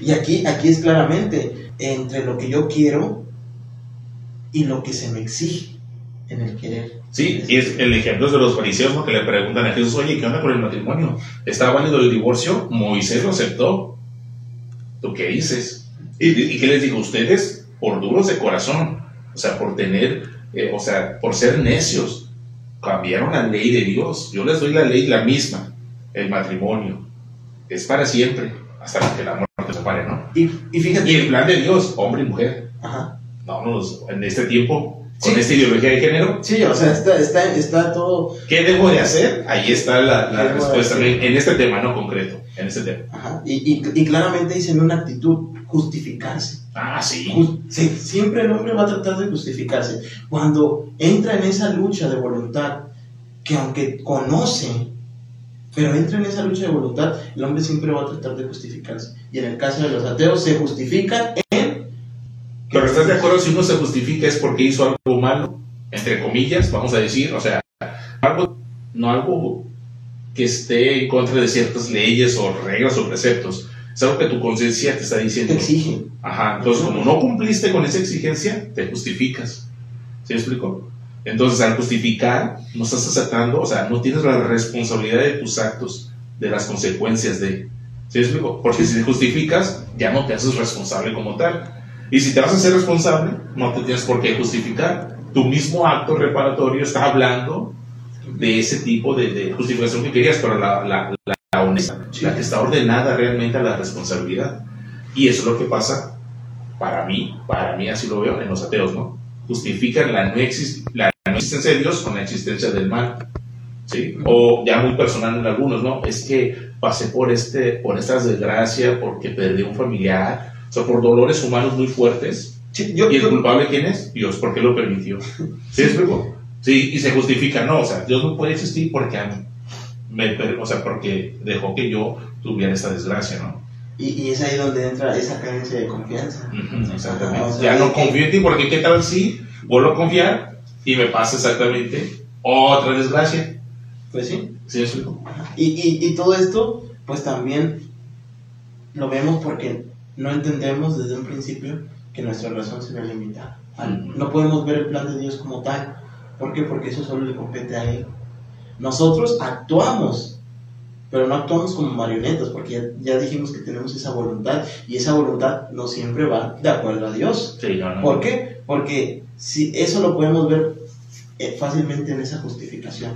Y aquí, aquí es claramente entre lo que yo quiero y lo que se me exige en el querer. Sí, y es el ejemplo de los fariseos que le preguntan a Jesús, oye, ¿qué onda con el matrimonio? ¿Está válido el divorcio? Moisés lo aceptó. ¿Tú qué dices? ¿Y, y qué les digo? Ustedes, por duros de corazón, o sea, por tener, eh, o sea, por ser necios, cambiaron la ley de Dios. Yo les doy la ley la misma, el matrimonio. Es para siempre, hasta que la muerte se pare, ¿no? Y, y fíjate. Y el plan de Dios, hombre y mujer. Ajá. Vámonos, en este tiempo, con esta ideología de género. Sí, o sea, está, está, está todo. ¿Qué debo de hacer? Ahí está la, la respuesta en, este tema, no concreto, en este tema. Ajá. Y, y, y claramente dicen una actitud justificarse. Ah, sí. Siempre el hombre va a tratar de justificarse. Cuando entra en esa lucha de voluntad, que aunque conoce, pero entra en esa lucha de voluntad, el hombre siempre va a tratar de justificarse. Y en el caso de los ateos, se justifican en... Pero ¿estás de acuerdo si uno se justifica es porque hizo algo malo? Entre comillas, vamos a decir, o sea, algo, no algo que esté en contra de ciertas leyes o reglas o preceptos, es algo que tu conciencia te está diciendo. Te exige. Ajá, entonces como no cumpliste con esa exigencia, te justificas. ¿Sí me explico? Entonces al justificar, no estás aceptando, o sea, no tienes la responsabilidad de tus actos, de las consecuencias de... ¿Sí me explico? Porque si te justificas, ya no te haces responsable como tal. Y si te vas a hacer responsable, no te tienes por qué justificar. Tu mismo acto reparatorio está hablando de ese tipo de, justificación que querías, pero la, la la honesta, la que está ordenada realmente a la responsabilidad. Y eso es lo que pasa para mí, para mí así lo veo en los ateos, ¿no? justifican la no, la no existencia de Dios con la existencia del mal. ¿sí? O ya muy personal en algunos, ¿no? Es que pasé por, este, por estas desgracias porque perdí un familiar, o sea, por dolores humanos muy fuertes. ¿Y el culpable quién es? Dios, ¿por qué lo permitió? ¿Sí explico? Sí, y se justifica, no, o sea, Dios no puede existir porque me, o sea, porque dejó que yo tuviera esta desgracia, ¿no? Y, y es ahí donde entra esa carencia de confianza. exactamente. ya no confío en ti porque qué tal si vuelvo a confiar y me pasa exactamente otra desgracia. Pues sí. Sí, eso. Y, y, y todo esto, pues también lo vemos porque no entendemos desde un principio que nuestra razón se ve limitada. No podemos ver el plan de Dios como tal. ¿Por qué? Porque eso solo le compete a Él. Nosotros actuamos, pero no actuamos como marionetas, porque ya, dijimos que tenemos esa voluntad y esa voluntad no siempre va de acuerdo a Dios. ¿Por qué? Porque si eso lo podemos ver eh, fácilmente en esa justificación.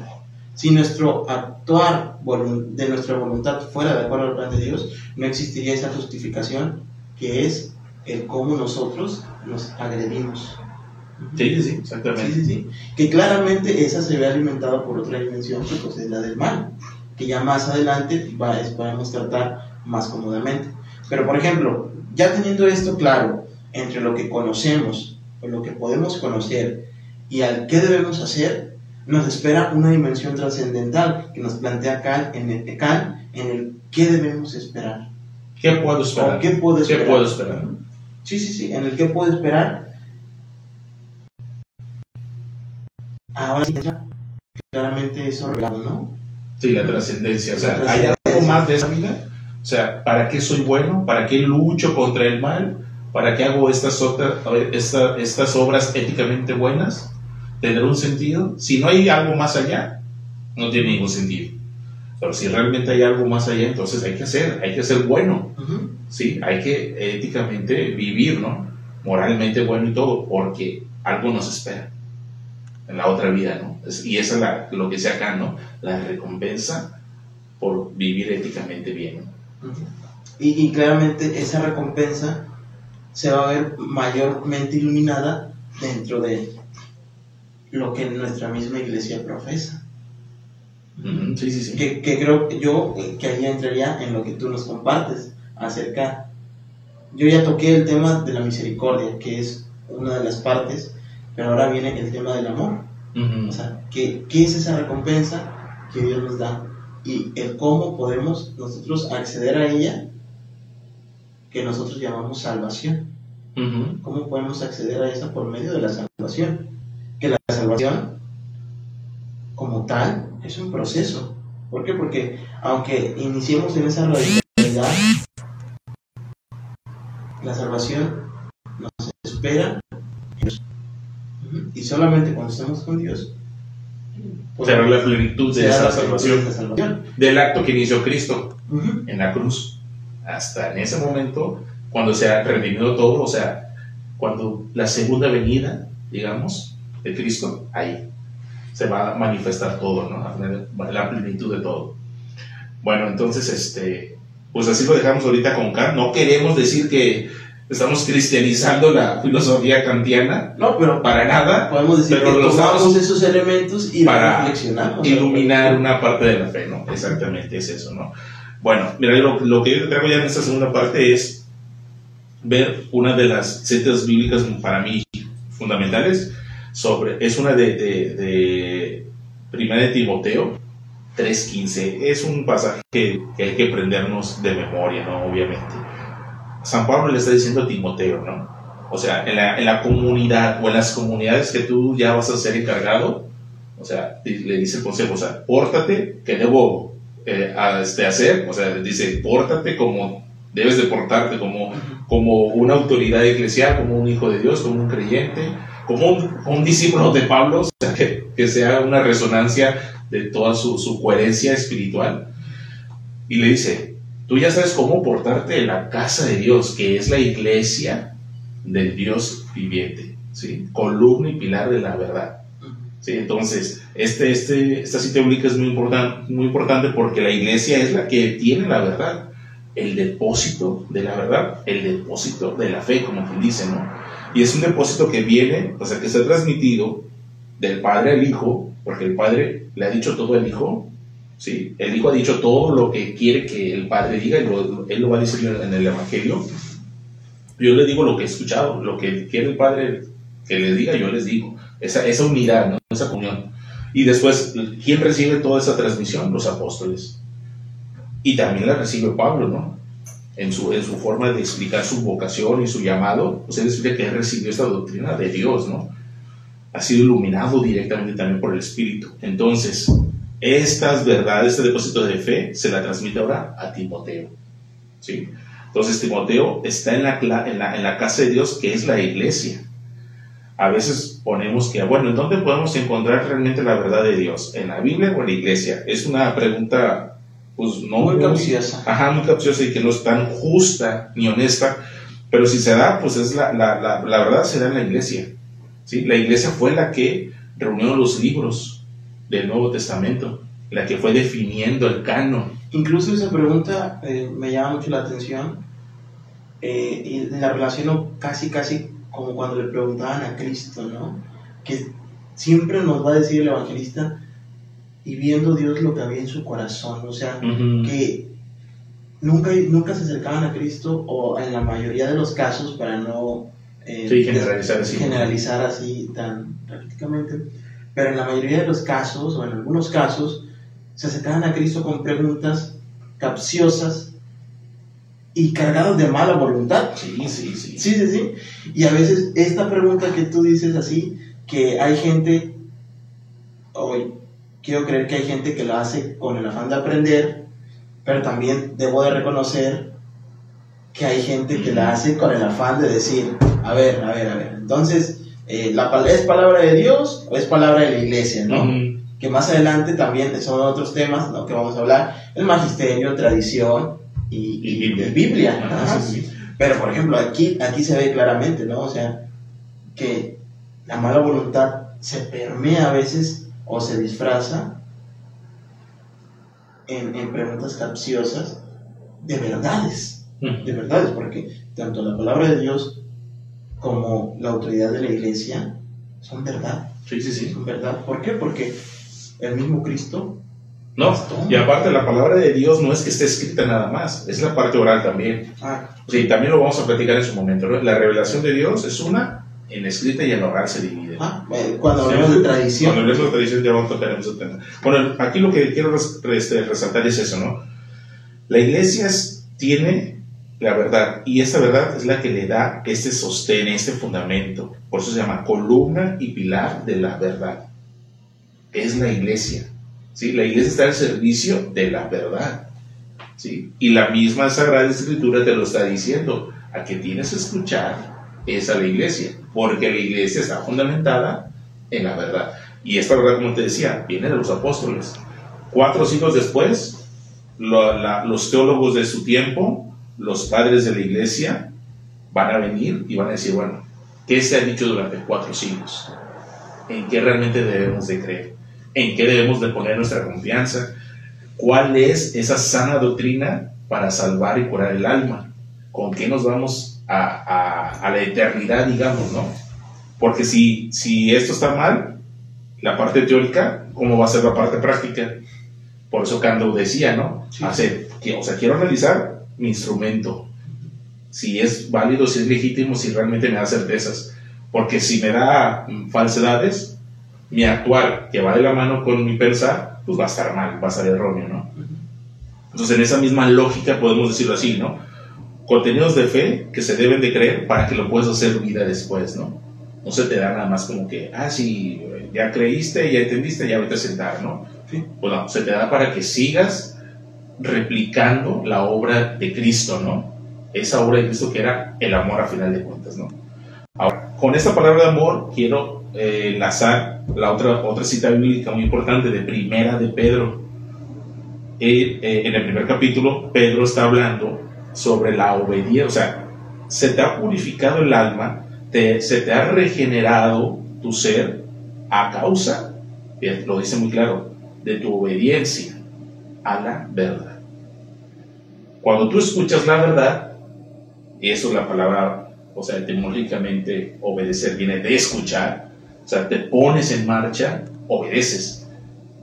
Si nuestro actuar de nuestra voluntad fuera de acuerdo al plan de Dios, no existiría esa justificación que es el cómo nosotros nos agredimos. Sí, sí, exactamente. Sí, sí, Que claramente esa se ve alimentada por otra dimensión que pues, es la del mal, que ya más adelante va, podemos tratar más cómodamente. Pero por ejemplo, ya teniendo esto claro entre lo que conocemos o lo que podemos conocer y al qué debemos hacer, nos espera una dimensión trascendental que nos plantea Cal en el, Cal en el qué debemos esperar. ¿Qué puedo esperar? ¿Qué puedo esperar? ¿Qué puedo esperar? Sí, sí, sí, en el que puedo esperar. Ahora sí, claramente eso revelado, ¿no? Sí, la trascendencia. O sea, ¿hay algo más de esa vida? O sea, ¿para qué soy bueno? ¿Para qué lucho contra el mal? ¿Para qué hago estas, otras, esta, estas obras éticamente buenas? ¿Tendrá un sentido? Si no hay algo más allá, no tiene ningún sentido. Pero si realmente hay algo más allá, entonces hay que hacer, hay que ser bueno. ¿sí? Hay que éticamente vivir, ¿no? Moralmente bueno y todo, porque algo nos espera en la otra vida, ¿no? Y eso es lo que se acá, ¿no? La recompensa por vivir éticamente bien. y, y, claramente esa recompensa se va a ver mayormente iluminada dentro de lo que nuestra misma iglesia profesa. Sí, sí, sí. Que, que creo yo que ahí entraría en lo que tú nos compartes acerca. Yo ya toqué el tema de la misericordia, que es una de las partes, pero ahora viene el tema del amor. O sea, ¿qué, ¿qué, es esa recompensa que Dios nos da? Y el cómo podemos nosotros acceder a ella, que nosotros llamamos salvación. ¿Cómo podemos acceder a esa por medio de la salvación? Que la salvación, como tal, es un proceso. ¿Por qué? Porque aunque iniciemos en esa radicalidad, la salvación nos espera y solamente cuando estamos con Dios será la plenitud de esa salvación, del acto que inició Cristo en la cruz. Hasta en ese momento cuando se ha redimido todo o sea cuando la segunda venida digamos de Cristo ahí se va a manifestar todo ¿no? la plenitud de todo bueno entonces este pues así lo dejamos ahorita con Kant. No queremos decir que estamos cristianizando la filosofía kantiana. No, pero para nada. Podemos decir pero que tomamos esos elementos y para reflexionamos. Iluminar una parte de la fe, ¿no? Exactamente, es eso, ¿no? Bueno, mira, lo, que yo te traigo ya en esta segunda parte es ver una de las citas bíblicas para mí fundamentales sobre, es una de, de, de Primera de Timoteo, 3.15. Es un pasaje que, hay que aprendernos de memoria, ¿no? Obviamente. San Pablo le está diciendo a Timoteo, ¿no? O sea, en la, en la comunidad o en las comunidades que tú ya vas a ser encargado, o sea, le dice el consejo, o sea, pórtate, que debo eh, este, hacer, o sea, dice, pórtate como debes de portarte, como, como una autoridad eclesial, como un hijo de Dios, como un creyente, como un, discípulo de Pablo, que, sea una resonancia de toda su, coherencia espiritual. Y le dice, tú ya sabes cómo portarte en la casa de Dios, que es la iglesia del Dios viviente, ¿sí? columna y pilar de la verdad. ¿sí? Entonces, este, este, esta cita bíblica es muy, importante muy importante porque la iglesia es la que tiene la verdad. El depósito de la verdad, el depósito de la fe, como quien dice, ¿no? Y es un depósito que viene, o sea, que se ha transmitido del padre al hijo, porque el padre le ha dicho todo al hijo, ¿sí? El hijo ha dicho todo lo que quiere que el padre diga, y él lo va a decir en el evangelio. Yo le digo lo que he escuchado, lo que quiere el padre que le diga, yo les digo. Esa, esa unidad, ¿no? esa comunión. Y después, ¿quién recibe toda esa transmisión? Los apóstoles. Y también la recibe Pablo, ¿no? En su, en su forma de explicar su vocación y su llamado, pues él explica que él recibió esta doctrina de Dios, ¿no? Ha sido iluminado directamente también por el Espíritu. Entonces, estas verdades, este depósito de fe, se la transmite ahora a Timoteo, ¿sí? Entonces, Timoteo está en la, casa de Dios, que es la iglesia a veces ponemos que, bueno, ¿en dónde podemos encontrar realmente la verdad de Dios? ¿En la Biblia o en la iglesia? Es una pregunta pues no muy capciosa. Ajá, muy capciosa y que no es tan justa ni honesta, pero si se da, pues es la, la, la, la verdad se da en la iglesia. ¿sí? La iglesia fue la que reunió los libros del Nuevo Testamento, la que fue definiendo el canon. Incluso esa pregunta eh, me llama mucho la atención eh, y la relaciono casi, casi como cuando le preguntaban a Cristo, ¿no? Que siempre nos va a decir el evangelista, y viendo Dios lo que había en su corazón, o sea, que nunca, nunca se acercaban a Cristo o en la mayoría de los casos para no eh, generalizar, así. generalizar así tan prácticamente, pero en la mayoría de los casos o en algunos casos se acercaban a Cristo con preguntas capciosas y cargados de mala voluntad. Sí, sí, sí. Sí, sí, sí. Y a veces esta pregunta que tú dices así, que hay gente, hoy quiero creer que hay gente que lo hace con el afán de aprender, pero también debo de reconocer que hay gente que la hace con el afán de decir, a ver, a ver, a ver, entonces, eh, la, ¿es palabra de Dios o es palabra de la iglesia, no? Que más adelante también son otros temas, ¿no? Que vamos a hablar, el magisterio, tradición y, Biblia. Pero, por ejemplo, aquí, aquí se ve claramente, ¿no? O sea, que la mala voluntad se permea a veces o se disfraza en, preguntas capciosas de verdades, de verdades, porque tanto la palabra de Dios como la autoridad de la iglesia son verdad. Sí, sí, sí. Son verdad. ¿Por qué? Porque el mismo Cristo. No, y aparte la palabra de Dios no es que esté escrita nada más, es la parte oral también. Ah. Sí, también lo vamos a platicar en su momento. La revelación de Dios es una en escrita y en oral se divide. Ah, cuando hablamos de tradición. Cuando hablamos de tradición ya vamos a tocar ese tema. Bueno, aquí lo que quiero este, resaltar es eso, ¿no? La iglesia tiene la verdad y esa verdad es la que le da este sostén, este fundamento. Por eso se llama columna y pilar de la verdad. Es la iglesia. ¿sí? La iglesia está al servicio de la verdad. ¿sí? Y la misma Sagrada Escritura te lo está diciendo. A que tienes que escuchar es a la iglesia, porque la iglesia está fundamentada en la verdad. Y esta verdad, como te decía, viene de los apóstoles. Cuatro siglos después, los teólogos de su tiempo, los padres de la iglesia, van a venir y van a decir, bueno, ¿qué se ha dicho durante cuatro siglos? ¿En qué realmente debemos de creer? ¿En qué debemos de poner nuestra confianza? ¿Cuál es esa sana doctrina para salvar y curar el alma? ¿Con qué nos vamos a, a, la eternidad, digamos, ¿no? Porque si, si esto está mal, la parte teórica, ¿cómo va a ser la parte práctica? Por eso Cando decía, ¿no? Hacer, que, o sea, quiero analizar mi instrumento, si es válido, si es legítimo, si realmente me da certezas. Porque si me da falsedades, mi actuar, que va de la mano con mi pensar, pues va a estar mal, va a ser erróneo, ¿no? Entonces, en esa misma lógica podemos decirlo así, ¿no? Contenidos de fe que se deben de creer para que lo puedas hacer vida después, ¿no? No se te da nada más como que, ah, sí, ya creíste, ya entendiste, ya vete a sentar, ¿no? Sí. Bueno, se te da para que sigas replicando la obra de Cristo, ¿no? Esa obra de Cristo que era el amor a final de cuentas, ¿no? Ahora, con esta palabra de amor quiero eh, enlazar la otra, otra cita bíblica muy importante de Primera de Pedro. Eh, eh, en el primer capítulo, Pedro está hablando sobre la obediencia, o sea, se te ha purificado el alma, se te ha regenerado tu ser a causa, lo dice muy claro, de tu obediencia a la verdad. cuando tú escuchas la verdad, y eso es la palabra, o sea, etimológicamente obedecer viene de escuchar, o sea, te pones en marcha, obedeces.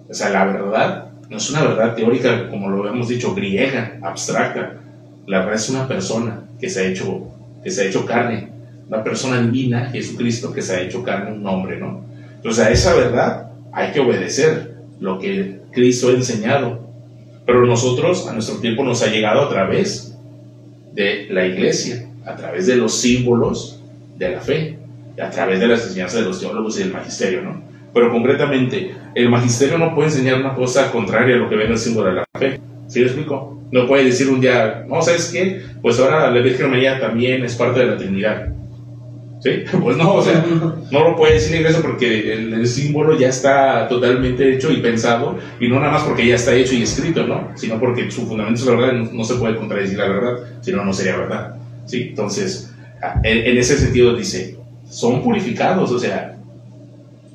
O sea, la verdad no es una verdad teórica, como lo hemos dicho, griega, abstracta. La verdad es una persona que se ha hecho, que se ha hecho carne, una persona divina, Jesucristo, que se ha hecho carne, un hombre, ¿no? Entonces a esa verdad hay que obedecer lo que Cristo ha enseñado. Pero nosotros, a nuestro tiempo, nos ha llegado a través de la iglesia, a través de los símbolos de la fe, a través de las enseñanzas de los teólogos y del magisterio, ¿no? Pero concretamente, el magisterio no puede enseñar una cosa contraria a lo que ven el símbolo de la fe. ¿Sí lo explico? No puede decir un día, no, ¿sabes qué? Pues ahora la Virgen María también es parte de la Trinidad. ¿Sí? Pues no, o sea, no lo puede decir iglesia porque el, símbolo ya está totalmente hecho y pensado, y no nada más porque ya está hecho y escrito, ¿no? Sino porque su fundamento es la verdad, no, no se puede contradecir la verdad, si no, no sería verdad. ¿Sí? Entonces, en, en ese sentido dice, son purificados, o sea,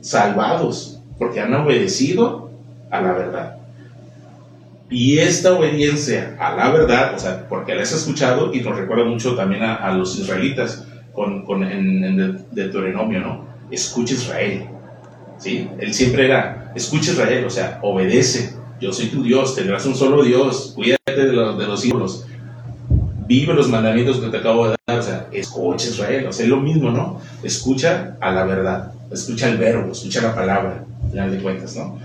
salvados, porque han obedecido a la verdad. Y esta obediencia a la verdad, o sea, porque la has escuchado y nos recuerda mucho también a, los israelitas con, con en, en Deuteronomio, ¿no? Escucha Israel, ¿sí? Él siempre era, escucha Israel, o sea, obedece, yo soy tu Dios, tendrás un solo Dios, cuídate de los, de los ídolos, vive los mandamientos que te acabo de dar, o sea, escucha Israel, o sea, es lo mismo, ¿no? Escucha a la verdad, escucha el verbo, escucha la palabra, al final de cuentas, ¿no?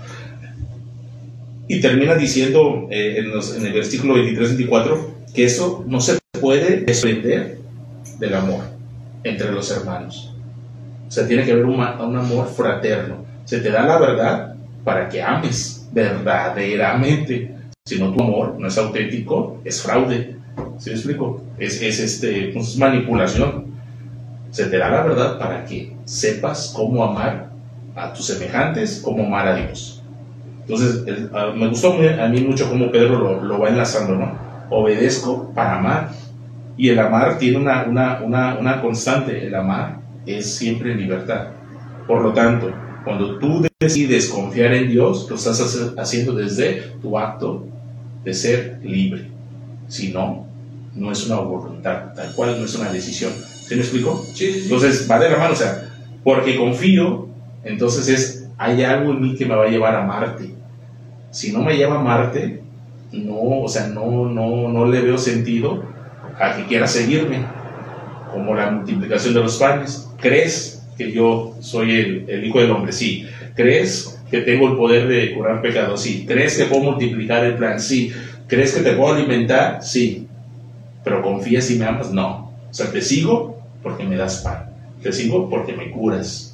Y termina diciendo eh, en, el versículo 23-24 que eso no se puede desprender del amor entre los hermanos. O sea, tiene que haber un, un amor fraterno. Se te da la verdad para que ames verdaderamente. Si no, tu amor no es auténtico, es fraude. ¿Sí me explico? Es, es este, pues, manipulación. Se te da la verdad para que sepas cómo amar a tus semejantes, cómo amar a Dios. Entonces, me gustó a mí mucho cómo Pedro lo, lo, va enlazando, ¿no? Obedezco para amar. Y el amar tiene una, una, una, una constante, el amar es siempre libertad. Por lo tanto, cuando tú decides confiar en Dios, lo estás haciendo desde tu acto de ser libre. Si no, no es una voluntad, tal cual no es una decisión. ¿Se me explico? Sí, Entonces, va de la mano, o sea, porque confío, entonces es, hay algo en mí que me va a llevar a Marte. Si no me lleva a Marte, no, o sea, no, no, no le veo sentido a que quiera seguirme, como la multiplicación de los panes. ¿Crees que yo soy el, hijo del hombre? Sí. ¿Crees que tengo el poder de curar pecados? Sí. ¿Crees que puedo multiplicar el plan? Sí. ¿Crees que te puedo alimentar? Sí. Pero confías y me amas? No. O sea, te sigo porque me das pan. Te sigo porque me curas.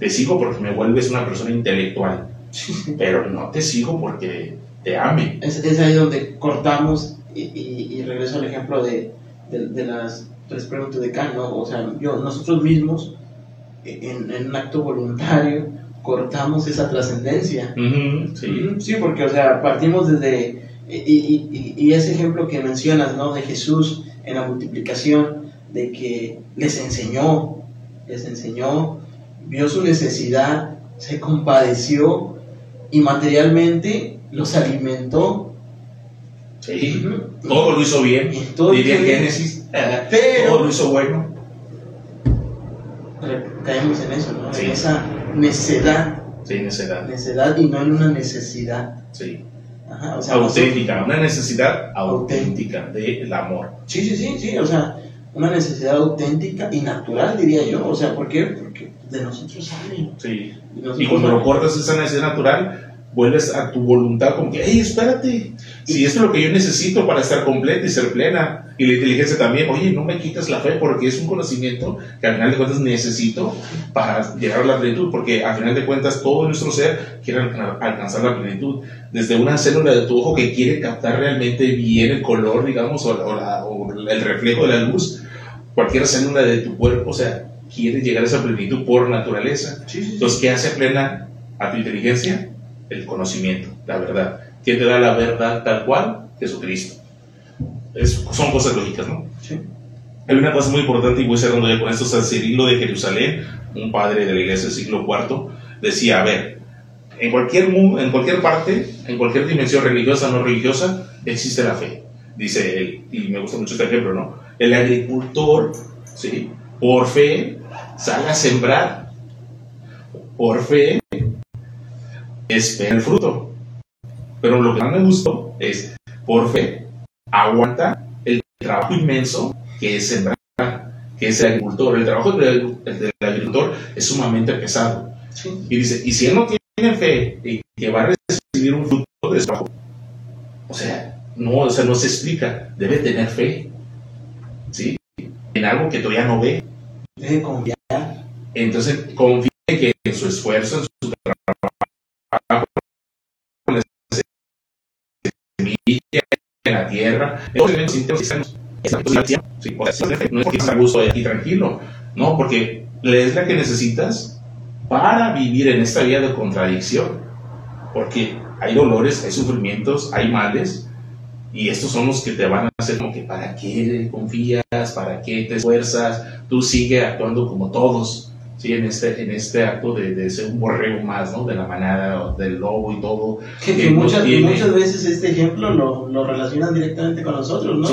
Te sigo porque me vuelves una persona intelectual. Pero no te sigo porque te ame. Es, es ahí donde cortamos y, y, regreso al ejemplo de, de, las tres preguntas de Kant, ¿no? O sea, yo, nosotros mismos, en, en un acto voluntario, cortamos esa trascendencia. sí. sí, porque, o sea, partimos desde y, y, ese ejemplo que mencionas, ¿no? De Jesús en la multiplicación, de que les enseñó, les enseñó, vio su necesidad, se compadeció y materialmente los alimentó. Sí, todo lo hizo bien, todo diría Génesis, pero todo lo hizo bueno. Caemos en eso, ¿no? En esa necedad. Sí, necedad. Necedad y no en una necesidad. Sí auténtica, una necesidad auténtica del amor. Sí, sí, sí, sí, o sea, una necesidad auténtica y natural, diría yo. O sea, ¿por qué? Porque de nosotros sale. Sí. y cuando lo cortas esa necesidad natural, vuelves a tu voluntad como que, hey, espérate, si esto es lo que yo necesito para estar completa y ser plena. Y la inteligencia también, oye, no me quitas la fe porque es un conocimiento que al final de cuentas necesito para llegar a la plenitud, porque al final de cuentas todo nuestro ser quiere alcanzar la plenitud. Desde una célula de tu ojo que quiere captar realmente bien el color, digamos, o, el reflejo de la luz, cualquier célula de tu cuerpo, o sea, quiere llegar a esa plenitud por naturaleza. Entonces, ¿qué hace plena a tu inteligencia? El conocimiento, la verdad. ¿Quién te da la verdad tal cual? Jesucristo. son cosas lógicas, ¿no? Sí. Hay una cosa muy importante, y voy cerrando ya con esto, San Cirilo de Jerusalén, un padre de la iglesia del siglo IV, decía, a ver, en cualquier, en cualquier parte, en cualquier dimensión religiosa o no religiosa, existe la fe. dice él, y me gusta mucho este ejemplo, ¿no? El agricultor, ¿sí? Por fe, sale a sembrar. Por fe, espera el fruto. Pero lo que más me gustó es, por fe, aguanta el trabajo inmenso que es sembrar, que es el agricultor. El trabajo del, agricultor es sumamente pesado. Y dice, y si él no tiene fe y que va a recibir un fruto de trabajo, o sea, no, o sea, no se explica, debe tener fe, ¿sí? En algo que todavía no ve. Debe confiar. Entonces, confía que en su esfuerzo, en su en la la tierra, no es que está a gusto aquí tranquilo, no, porque es la que necesitas para vivir en esta vida de contradicción, porque hay dolores, hay sufrimientos, hay males, y estos son los que te van a hacer como que para qué confías, para qué te esfuerzas, tú sigue actuando como todos, ¿sí? en, este, en este acto de, de ser un borrego más, ¿no? de la manada, del lobo y todo. Que, muchas, muchas veces este ejemplo lo, lo, relacionan directamente con nosotros, ¿no?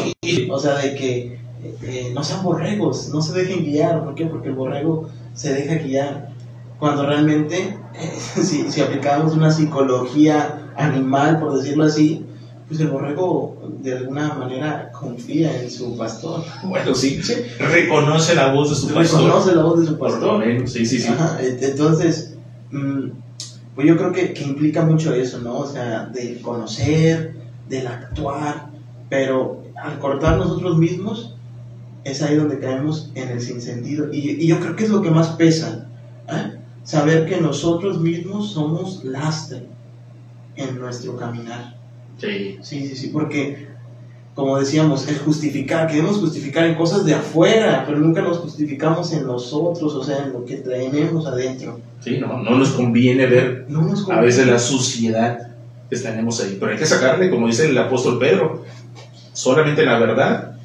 O sea, de que eh, no sean borregos, no se dejen guiar, ¿por qué? Porque el borrego se deja guiar. Cuando realmente, eh, si, si aplicamos una psicología animal, por decirlo así, pues el borrego de alguna manera confía en su pastor. Bueno, sí, reconoce la voz de su pastor. Reconoce la voz de su pastor. sí, sí, sí. entonces, mm, pues yo creo que, que, implica mucho eso, ¿no? O sea, del conocer, del actuar, pero al cortar nosotros mismos, es ahí donde caemos en el sinsentido. Y, y yo creo que es lo que más pesa, ¿eh? saber que nosotros mismos somos lastre en nuestro caminar. Sí. Sí, sí, porque, como decíamos, el justificar, queremos justificar en cosas de afuera, pero nunca nos justificamos en nosotros, o sea, en lo que tenemos adentro. Sí, no, no nos conviene ver a veces la suciedad que tenemos ahí, pero hay que sacarle, como dice el apóstol Pedro, solamente en la verdad,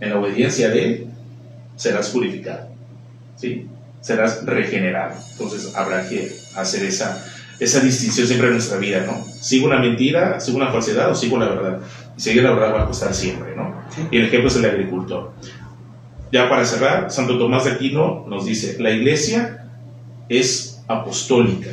en la obediencia de Él, serás purificado, ¿sí? serás regenerado. Entonces habrá que hacer esa esa distinción siempre en nuestra vida, ¿no? ¿Sigo una mentira, sigo una falsedad o sigo la verdad? Y seguir la verdad va a costar siempre, ¿no? Y el ejemplo es el agricultor. Ya para cerrar, Santo Tomás de Aquino nos dice, la iglesia es apostólica,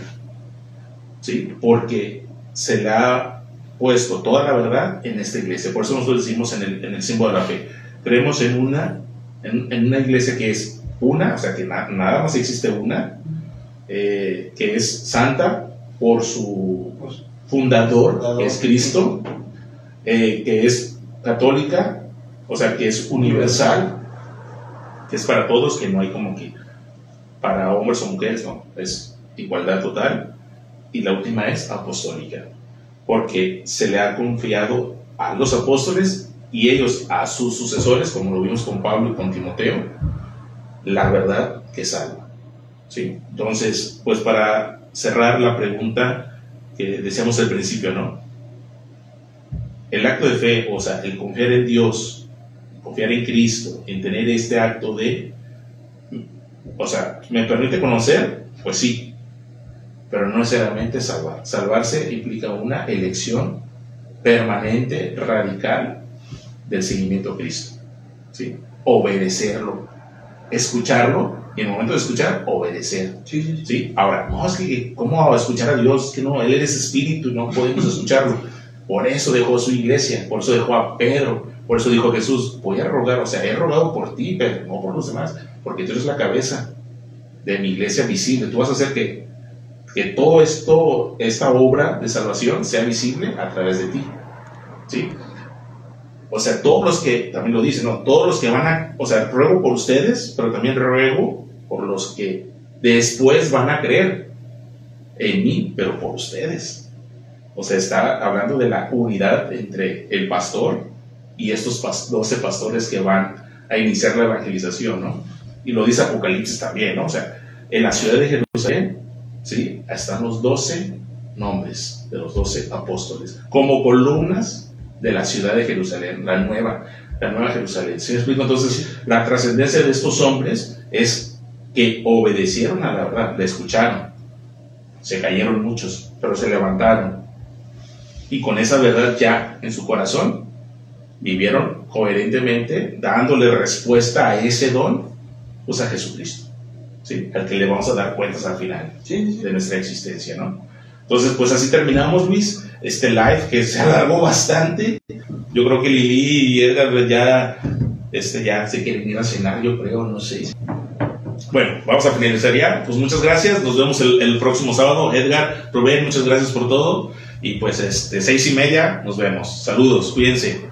¿sí? Porque se le ha puesto toda la verdad en esta iglesia. Por eso nosotros decimos en el, en el símbolo de la fe, creemos en una, en, una iglesia que es una, o sea, que nada más existe una, eh, que es santa, por su fundador, que es Cristo, eh, que es católica, o sea, que es universal, que es para todos, que no hay como que para hombres o mujeres, no, es igualdad total. Y la última es apostólica, porque se le ha confiado a los apóstoles y ellos a sus sucesores, como lo vimos con Pablo y con Timoteo, la verdad que salva. ¿sí? Entonces, pues para cerrar la pregunta que decíamos al principio, ¿no? El acto de fe, o sea, el confiar en Dios, confiar en Cristo, en tener este acto de, o sea, ¿me permite conocer? Pues sí, pero no necesariamente salvar. Salvarse implica una elección permanente, radical del seguimiento a Cristo, ¿sí? Obedecerlo, escucharlo y en el momento de escuchar, obedecer. Sí, sí, Ahora, no, es que, ¿cómo escuchar a Dios? Que no, Él es espíritu y no podemos escucharlo. Por eso dejó su iglesia, por eso dejó a Pedro, por eso dijo Jesús, voy a rogar, o sea, he rogado por ti, pero no por los demás, porque tú eres la cabeza de mi iglesia visible. Tú vas a hacer que, que todo esto, esta obra de salvación sea visible a través de ti. ¿Sí? O sea, todos los que, también lo dicen, ¿no? Todos los que van a, o sea, ruego por ustedes, pero también ruego por los que después van a creer en mí, pero por ustedes. O sea, está hablando de la unidad entre el pastor y estos 12 pastores que van a iniciar la evangelización, ¿no? Y lo dice Apocalipsis también, ¿no? O sea, en la ciudad de Jerusalén, ¿sí? Están los 12 nombres de los 12 apóstoles, como columnas de la ciudad de Jerusalén, la nueva, la nueva Jerusalén. ¿Sí me explico? Entonces, la trascendencia de estos hombres es que obedecieron a la verdad, la escucharon. Se cayeron muchos, pero se levantaron. Y con esa verdad ya en su corazón, vivieron coherentemente, dándole respuesta a ese don, pues a Jesucristo, ¿sí? al que le vamos a dar cuentas al final de nuestra existencia, ¿no? Entonces, pues así terminamos, Luis, este live que se alargó bastante. Yo creo que Lili y Edgar ya, este, ya se quieren ir a cenar, yo creo, no sé. Bueno, vamos a finalizar ya. Pues muchas gracias. Nos vemos el, el próximo sábado. Edgar, Rubén, muchas gracias por todo. Y pues este, seis y media, nos vemos. Saludos, cuídense.